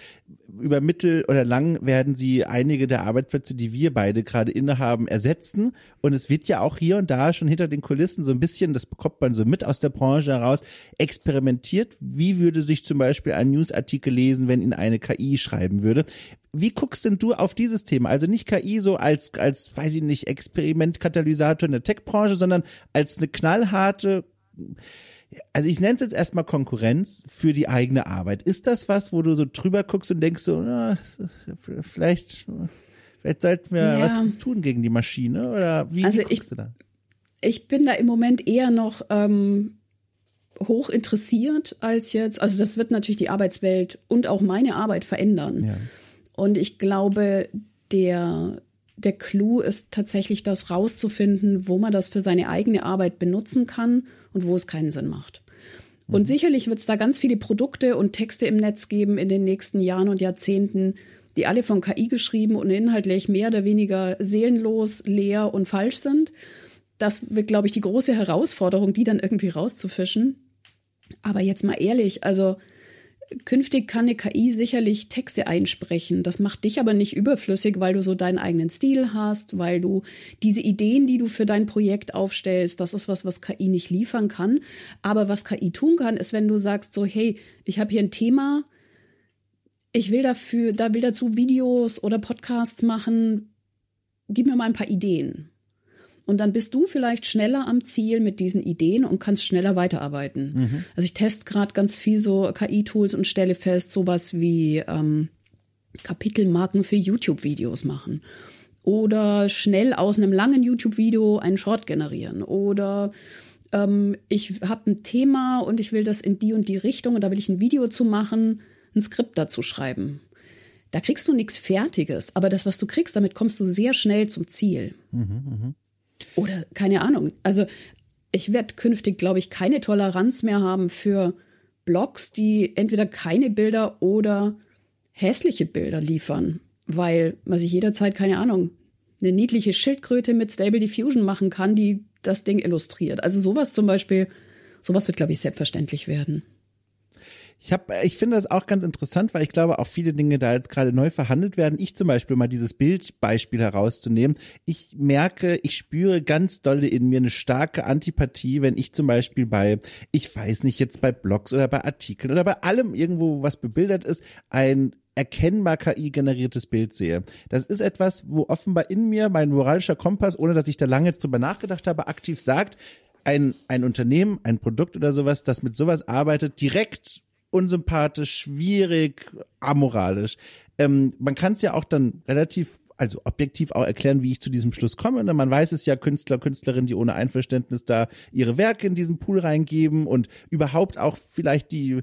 über mittel oder lang werden sie einige der Arbeitsplätze, die wir beide gerade innehaben, ersetzen. Und es wird ja auch hier und da schon hinter den Kulissen so ein bisschen, das bekommt man so mit aus der Branche heraus, experimentiert. Wie würde sich zum Beispiel ein Newsartikel lesen, wenn ihn eine KI schreiben würde? Wie guckst denn du auf dieses Thema? Also nicht KI so als, als, weiß ich nicht, Experimentkatalysator in der Tech-Branche, sondern als eine knallharte also ich nenne es jetzt erstmal Konkurrenz für die eigene Arbeit. Ist das was, wo du so drüber guckst und denkst so, na, vielleicht, vielleicht sollten wir ja. was tun gegen die Maschine oder wie, also wie guckst ich, du da? Ich bin da im Moment eher noch ähm, hoch interessiert als jetzt. Also das wird natürlich die Arbeitswelt und auch meine Arbeit verändern. Ja. Und ich glaube, der der Clou ist tatsächlich das rauszufinden, wo man das für seine eigene Arbeit benutzen kann und wo es keinen Sinn macht. Und mhm. sicherlich wird es da ganz viele Produkte und Texte im Netz geben in den nächsten Jahren und Jahrzehnten, die alle von KI geschrieben und inhaltlich mehr oder weniger seelenlos, leer und falsch sind. Das wird, glaube ich, die große Herausforderung, die dann irgendwie rauszufischen. Aber jetzt mal ehrlich, also Künftig kann eine KI sicherlich Texte einsprechen. Das macht dich aber nicht überflüssig, weil du so deinen eigenen Stil hast, weil du diese Ideen, die du für dein Projekt aufstellst, das ist was, was KI nicht liefern kann. Aber was KI tun kann, ist, wenn du sagst so, hey, ich habe hier ein Thema, ich will dafür, da will dazu Videos oder Podcasts machen, gib mir mal ein paar Ideen. Und dann bist du vielleicht schneller am Ziel mit diesen Ideen und kannst schneller weiterarbeiten. Mhm. Also ich teste gerade ganz viel so KI-Tools und stelle fest, sowas wie ähm, Kapitelmarken für YouTube-Videos machen. Oder schnell aus einem langen YouTube-Video einen Short generieren. Oder ähm, ich habe ein Thema und ich will das in die und die Richtung und da will ich ein Video zu machen, ein Skript dazu schreiben. Da kriegst du nichts Fertiges, aber das, was du kriegst, damit kommst du sehr schnell zum Ziel. Mhm, mh. Oder keine Ahnung. Also ich werde künftig, glaube ich, keine Toleranz mehr haben für Blogs, die entweder keine Bilder oder hässliche Bilder liefern, weil man sich jederzeit, keine Ahnung, eine niedliche Schildkröte mit Stable Diffusion machen kann, die das Ding illustriert. Also sowas zum Beispiel, sowas wird, glaube ich, selbstverständlich werden. Ich habe, ich finde das auch ganz interessant, weil ich glaube, auch viele Dinge da jetzt gerade neu verhandelt werden. Ich zum Beispiel mal dieses Bildbeispiel herauszunehmen. Ich merke, ich spüre ganz dolle in mir eine starke Antipathie, wenn ich zum Beispiel bei, ich weiß nicht, jetzt bei Blogs oder bei Artikeln oder bei allem irgendwo, was bebildert ist, ein erkennbar KI-generiertes Bild sehe. Das ist etwas, wo offenbar in mir mein moralischer Kompass, ohne dass ich da lange jetzt drüber nachgedacht habe, aktiv sagt, ein, ein Unternehmen, ein Produkt oder sowas, das mit sowas arbeitet, direkt unsympathisch, schwierig, amoralisch. Ähm, man kann es ja auch dann relativ also objektiv auch erklären, wie ich zu diesem Schluss komme. Und man weiß es ja, Künstler, Künstlerinnen, die ohne Einverständnis da ihre Werke in diesen Pool reingeben und überhaupt auch vielleicht die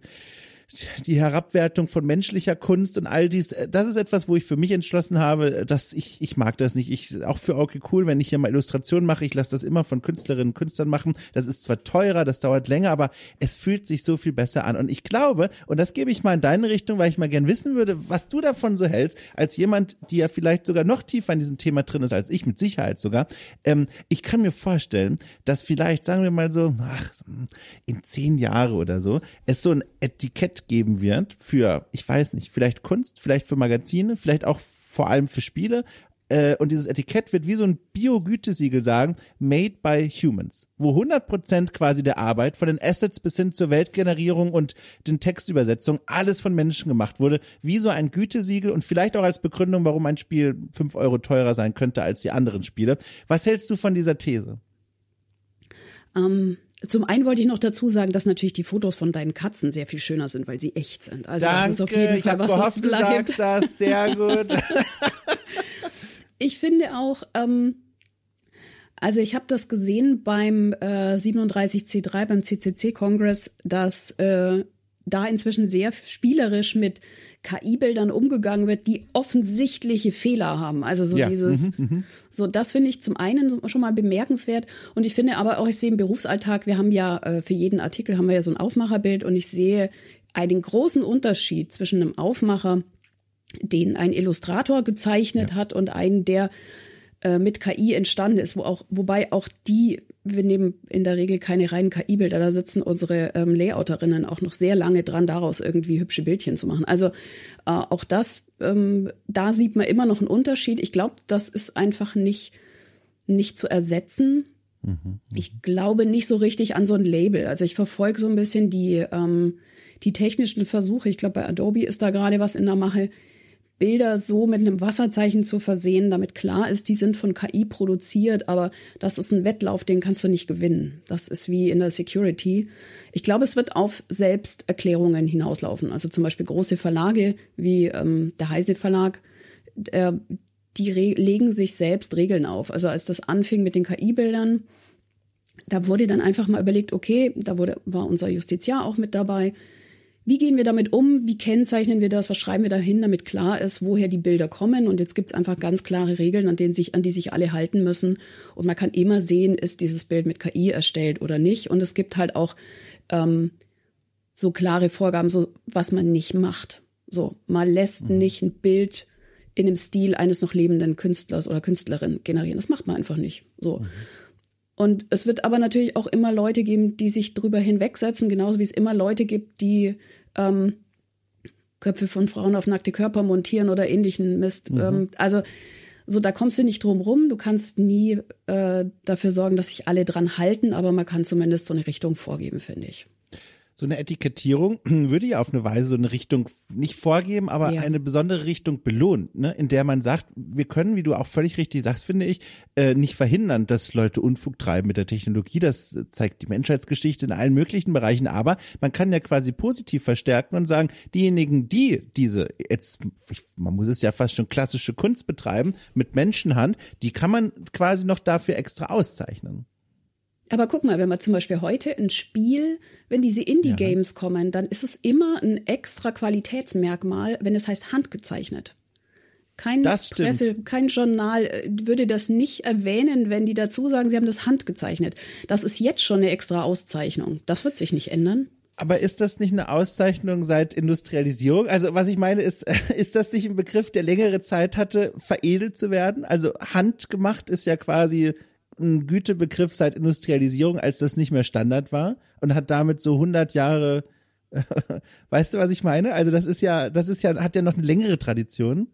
die Herabwertung von menschlicher Kunst und all dies, äh, das ist etwas, wo ich für mich entschlossen habe, dass ich, ich mag das nicht. Ich, auch für okay cool, wenn ich hier mal Illustrationen mache, ich lasse das immer von Künstlerinnen und Künstlern machen. Das ist zwar teurer, das dauert länger, aber es fühlt sich so viel besser an. Und ich glaube, und das gebe ich mal in deine Richtung, weil ich mal gern wissen würde, was du davon so hältst, als jemand, die ja vielleicht sogar noch tiefer in diesem Thema drin ist als ich, mit Sicherheit sogar. Ähm, ich kann mir vorstellen, dass vielleicht, sagen wir mal so, ach, in zehn Jahre oder so, es so ein Etikett geben wird für, ich weiß nicht, vielleicht Kunst, vielleicht für Magazine, vielleicht auch vor allem für Spiele. Äh, und dieses Etikett wird wie so ein Bio-Gütesiegel sagen, made by humans, wo 100% quasi der Arbeit von den Assets bis hin zur Weltgenerierung und den Textübersetzungen alles von Menschen gemacht wurde, wie so ein Gütesiegel und vielleicht auch als Begründung, warum ein Spiel 5 Euro teurer sein könnte als die anderen Spiele. Was hältst du von dieser These? Ähm, zum einen wollte ich noch dazu sagen, dass natürlich die Fotos von deinen Katzen sehr viel schöner sind, weil sie echt sind. Also Danke, das ist auf jeden ich Fall was, gehofft, was du sagst das. Sehr gut. ich finde auch, ähm, also ich habe das gesehen beim äh, 37C3, beim CCC-Kongress, dass äh, da inzwischen sehr spielerisch mit KI-Bildern umgegangen wird, die offensichtliche Fehler haben. Also so ja. dieses, mhm, mhm, so das finde ich zum einen schon mal bemerkenswert. Und ich finde aber auch, ich sehe im Berufsalltag, wir haben ja äh, für jeden Artikel haben wir ja so ein Aufmacherbild und ich sehe einen großen Unterschied zwischen einem Aufmacher, den ein Illustrator gezeichnet ja. hat und einen, der äh, mit KI entstanden ist, wo auch, wobei auch die, wir nehmen in der Regel keine reinen KI-Bilder, da sitzen unsere ähm, Layouterinnen auch noch sehr lange dran, daraus irgendwie hübsche Bildchen zu machen. Also äh, auch das, ähm, da sieht man immer noch einen Unterschied. Ich glaube, das ist einfach nicht, nicht zu ersetzen. Mhm, mhm, ich glaube nicht so richtig an so ein Label. Also ich verfolge so ein bisschen die, ähm, die technischen Versuche. Ich glaube, bei Adobe ist da gerade was in der Mache Bilder so mit einem Wasserzeichen zu versehen, damit klar ist, die sind von KI produziert, aber das ist ein Wettlauf, den kannst du nicht gewinnen. Das ist wie in der Security. Ich glaube, es wird auf Selbsterklärungen hinauslaufen. Also zum Beispiel große Verlage wie ähm, der Heise Verlag, äh, die legen sich selbst Regeln auf. Also als das anfing mit den KI-Bildern, da wurde dann einfach mal überlegt, okay, da wurde, war unser Justiziar auch mit dabei wie gehen wir damit um? Wie kennzeichnen wir das? Was schreiben wir dahin, damit klar ist, woher die Bilder kommen? Und jetzt gibt es einfach ganz klare Regeln, an, denen sich, an die sich alle halten müssen. Und man kann immer sehen, ist dieses Bild mit KI erstellt oder nicht. Und es gibt halt auch ähm, so klare Vorgaben, so was man nicht macht. So, man lässt mhm. nicht ein Bild in dem Stil eines noch lebenden Künstlers oder Künstlerin generieren. Das macht man einfach nicht. So. Mhm. Und es wird aber natürlich auch immer Leute geben, die sich drüber hinwegsetzen, genauso wie es immer Leute gibt, die ähm, Köpfe von Frauen auf nackte Körper montieren oder ähnlichen Mist. Mhm. Ähm, also so, da kommst du nicht drum rum. Du kannst nie äh, dafür sorgen, dass sich alle dran halten, aber man kann zumindest so eine Richtung vorgeben, finde ich so eine Etikettierung würde ja auf eine Weise so eine Richtung nicht vorgeben, aber ja. eine besondere Richtung belohnen, ne? in der man sagt, wir können, wie du auch völlig richtig sagst, finde ich, äh, nicht verhindern, dass Leute Unfug treiben mit der Technologie. Das zeigt die Menschheitsgeschichte in allen möglichen Bereichen, aber man kann ja quasi positiv verstärken und sagen, diejenigen, die diese, jetzt, man muss es ja fast schon klassische Kunst betreiben, mit Menschenhand, die kann man quasi noch dafür extra auszeichnen. Aber guck mal, wenn man zum Beispiel heute ein Spiel, wenn diese Indie-Games ja. kommen, dann ist es immer ein extra Qualitätsmerkmal, wenn es heißt handgezeichnet. Kein Presse, kein Journal äh, würde das nicht erwähnen, wenn die dazu sagen, sie haben das handgezeichnet. Das ist jetzt schon eine extra Auszeichnung. Das wird sich nicht ändern. Aber ist das nicht eine Auszeichnung seit Industrialisierung? Also was ich meine ist, ist das nicht ein Begriff, der längere Zeit hatte, veredelt zu werden? Also handgemacht ist ja quasi ein Gütebegriff seit Industrialisierung, als das nicht mehr Standard war und hat damit so 100 Jahre, weißt du, was ich meine? Also das ist ja, das ist ja, hat ja noch eine längere Tradition.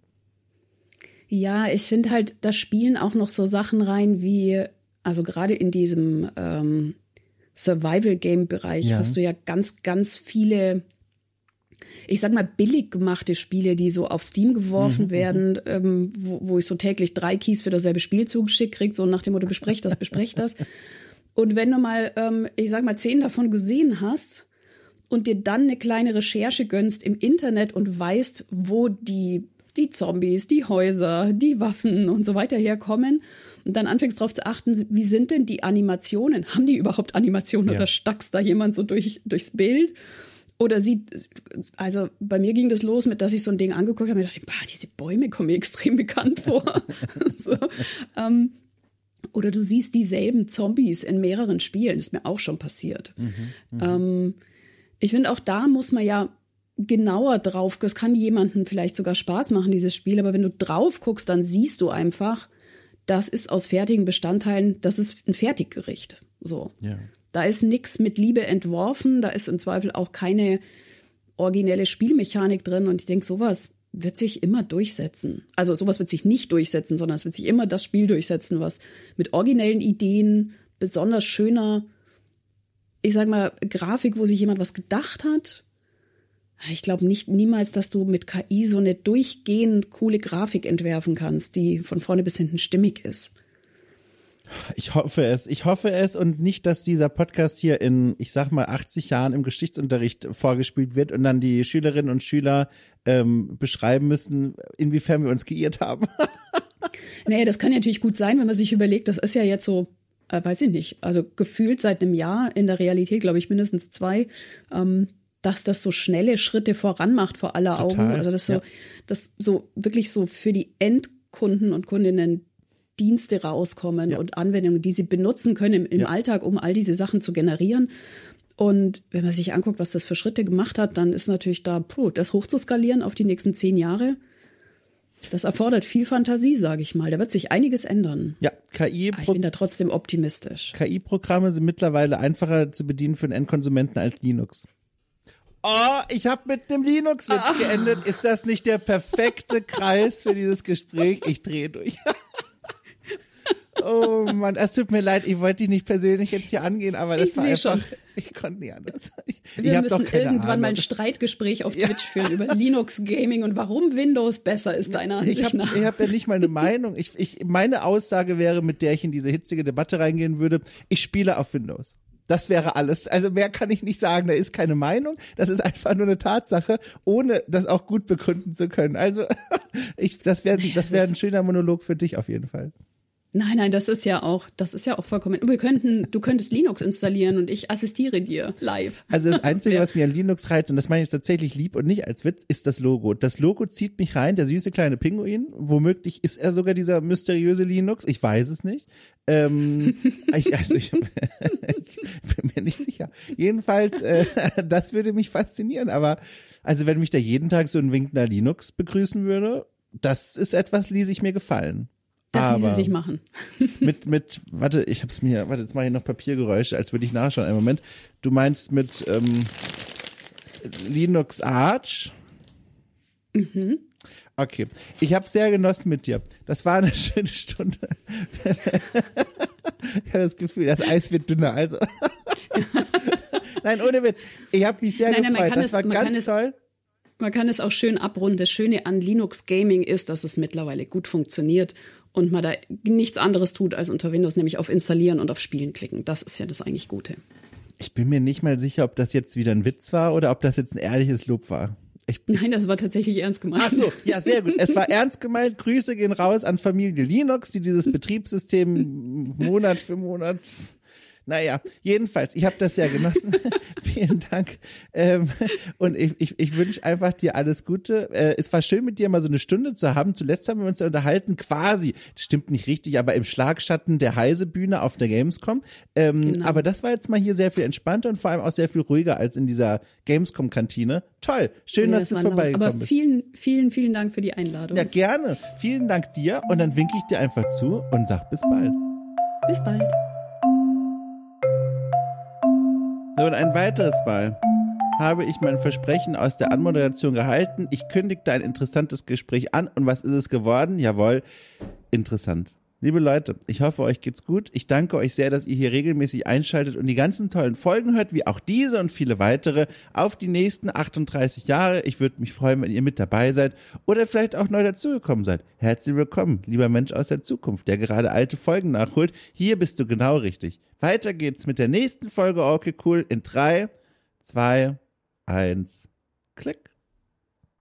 Ja, ich finde halt, da spielen auch noch so Sachen rein wie, also gerade in diesem ähm, Survival-Game-Bereich ja. hast du ja ganz, ganz viele ich sag mal, billig gemachte Spiele, die so auf Steam geworfen mhm, werden, mhm. ähm, wo, wo ich so täglich drei Keys für dasselbe Spiel zugeschickt kriege, so nach dem Motto, besprech das, besprech das. Und wenn du mal, ähm, ich sag mal, zehn davon gesehen hast und dir dann eine kleine Recherche gönnst im Internet und weißt, wo die die Zombies, die Häuser, die Waffen und so weiter herkommen und dann anfängst darauf zu achten, wie sind denn die Animationen? Haben die überhaupt Animationen ja. oder stackst da jemand so durch, durchs Bild? Oder sieht, also bei mir ging das los mit, dass ich so ein Ding angeguckt habe und dachte, bah, diese Bäume kommen mir extrem bekannt vor. so, ähm, oder du siehst dieselben Zombies in mehreren Spielen, das ist mir auch schon passiert. Mhm, ähm, ich finde, auch da muss man ja genauer drauf, das kann jemandem vielleicht sogar Spaß machen, dieses Spiel, aber wenn du drauf guckst, dann siehst du einfach, das ist aus fertigen Bestandteilen, das ist ein Fertiggericht. So. Ja. Da ist nichts mit Liebe entworfen, da ist im Zweifel auch keine originelle Spielmechanik drin und ich denke, sowas wird sich immer durchsetzen. Also sowas wird sich nicht durchsetzen, sondern es wird sich immer das Spiel durchsetzen, was mit originellen Ideen, besonders schöner, ich sag mal, Grafik, wo sich jemand was gedacht hat. Ich glaube nicht niemals, dass du mit KI so eine durchgehend coole Grafik entwerfen kannst, die von vorne bis hinten stimmig ist. Ich hoffe es. Ich hoffe es und nicht, dass dieser Podcast hier in, ich sag mal, 80 Jahren im Geschichtsunterricht vorgespielt wird und dann die Schülerinnen und Schüler ähm, beschreiben müssen, inwiefern wir uns geirrt haben. naja, das kann natürlich gut sein, wenn man sich überlegt, das ist ja jetzt so, äh, weiß ich nicht, also gefühlt seit einem Jahr, in der Realität glaube ich mindestens zwei, ähm, dass das so schnelle Schritte voran macht vor aller Total, Augen. Also das so, ja. das so wirklich so für die Endkunden und Kundinnen Dienste rauskommen ja. und Anwendungen, die sie benutzen können im, im ja. Alltag, um all diese Sachen zu generieren. Und wenn man sich anguckt, was das für Schritte gemacht hat, dann ist natürlich da, puh, das hochzuskalieren auf die nächsten zehn Jahre. Das erfordert viel Fantasie, sage ich mal. Da wird sich einiges ändern. Ja, KI. Aber ich bin da trotzdem optimistisch. KI-Programme sind mittlerweile einfacher zu bedienen für den Endkonsumenten als Linux. Oh, ich habe mit dem Linux-Witz ah. geendet. Ist das nicht der perfekte Kreis für dieses Gespräch? Ich drehe durch. Oh Mann, es tut mir leid, ich wollte dich nicht persönlich jetzt hier angehen, aber das ich war einfach, schon. ich konnte nicht anders. Ich, Wir ich müssen irgendwann Ahnung. mal ein Streitgespräch auf Twitch ja. führen über Linux Gaming und warum Windows besser ist deiner Ansicht ich hab, nach. Ich habe ja nicht mal eine Meinung. Ich, ich, meine Aussage wäre, mit der ich in diese hitzige Debatte reingehen würde, ich spiele auf Windows. Das wäre alles. Also mehr kann ich nicht sagen. Da ist keine Meinung. Das ist einfach nur eine Tatsache, ohne das auch gut begründen zu können. Also ich, das wäre das wäre ein schöner Monolog für dich auf jeden Fall. Nein, nein, das ist ja auch, das ist ja auch vollkommen. Wir könnten, du könntest Linux installieren und ich assistiere dir live. Also das Einzige, was mir an Linux reizt, und das meine ich tatsächlich lieb und nicht als Witz, ist das Logo. Das Logo zieht mich rein, der süße kleine Pinguin. Womöglich ist er sogar dieser mysteriöse Linux. Ich weiß es nicht. Ähm, ich, also ich, ich, bin mir nicht sicher. Jedenfalls, äh, das würde mich faszinieren. Aber also wenn mich da jeden Tag so ein winkender Linux begrüßen würde, das ist etwas, ließ ich mir gefallen. Das aber ließe sich machen. mit, mit, warte, ich hab's mir, warte, jetzt mache ich noch Papiergeräusche, als würde ich nachschauen. Einen Moment. Du meinst mit ähm, Linux Arch? Mhm. Okay. Ich habe sehr genossen mit dir. Das war eine schöne Stunde. ich habe das Gefühl, das Eis wird dünner. Also. nein, ohne Witz. Ich habe mich sehr nein, gefreut. das es, war ganz toll. Man kann es auch schön abrunden. Das Schöne an Linux Gaming ist, dass es mittlerweile gut funktioniert und man da nichts anderes tut als unter Windows, nämlich auf Installieren und auf Spielen klicken. Das ist ja das eigentlich Gute. Ich bin mir nicht mal sicher, ob das jetzt wieder ein Witz war oder ob das jetzt ein ehrliches Lob war. Ich, Nein, das war tatsächlich ernst gemeint. Ach so, ja, sehr gut. Es war ernst gemeint. Grüße gehen raus an Familie Linux, die dieses Betriebssystem Monat für Monat naja, jedenfalls, ich habe das sehr genossen. Vielen Dank. Ähm, und ich, ich, ich wünsche einfach dir alles Gute. Äh, es war schön mit dir mal so eine Stunde zu haben. Zuletzt haben wir uns ja unterhalten, quasi, das stimmt nicht richtig, aber im Schlagschatten der Heise-Bühne auf der Gamescom. Ähm, genau. Aber das war jetzt mal hier sehr viel entspannter und vor allem auch sehr viel ruhiger als in dieser Gamescom-Kantine. Toll, schön, ja, dass das du vorbeigekommen bist. Aber vielen, vielen, vielen Dank für die Einladung. Ja, gerne. Vielen Dank dir und dann winke ich dir einfach zu und sag bis bald. Bis bald. Und ein weiteres Mal habe ich mein Versprechen aus der Anmoderation gehalten. Ich kündigte ein interessantes Gespräch an. Und was ist es geworden? Jawohl, interessant. Liebe Leute, ich hoffe, euch geht's gut. Ich danke euch sehr, dass ihr hier regelmäßig einschaltet und die ganzen tollen Folgen hört, wie auch diese und viele weitere, auf die nächsten 38 Jahre. Ich würde mich freuen, wenn ihr mit dabei seid oder vielleicht auch neu dazugekommen seid. Herzlich willkommen, lieber Mensch aus der Zukunft, der gerade alte Folgen nachholt. Hier bist du genau richtig. Weiter geht's mit der nächsten Folge Okay Cool in drei, zwei, eins, klick.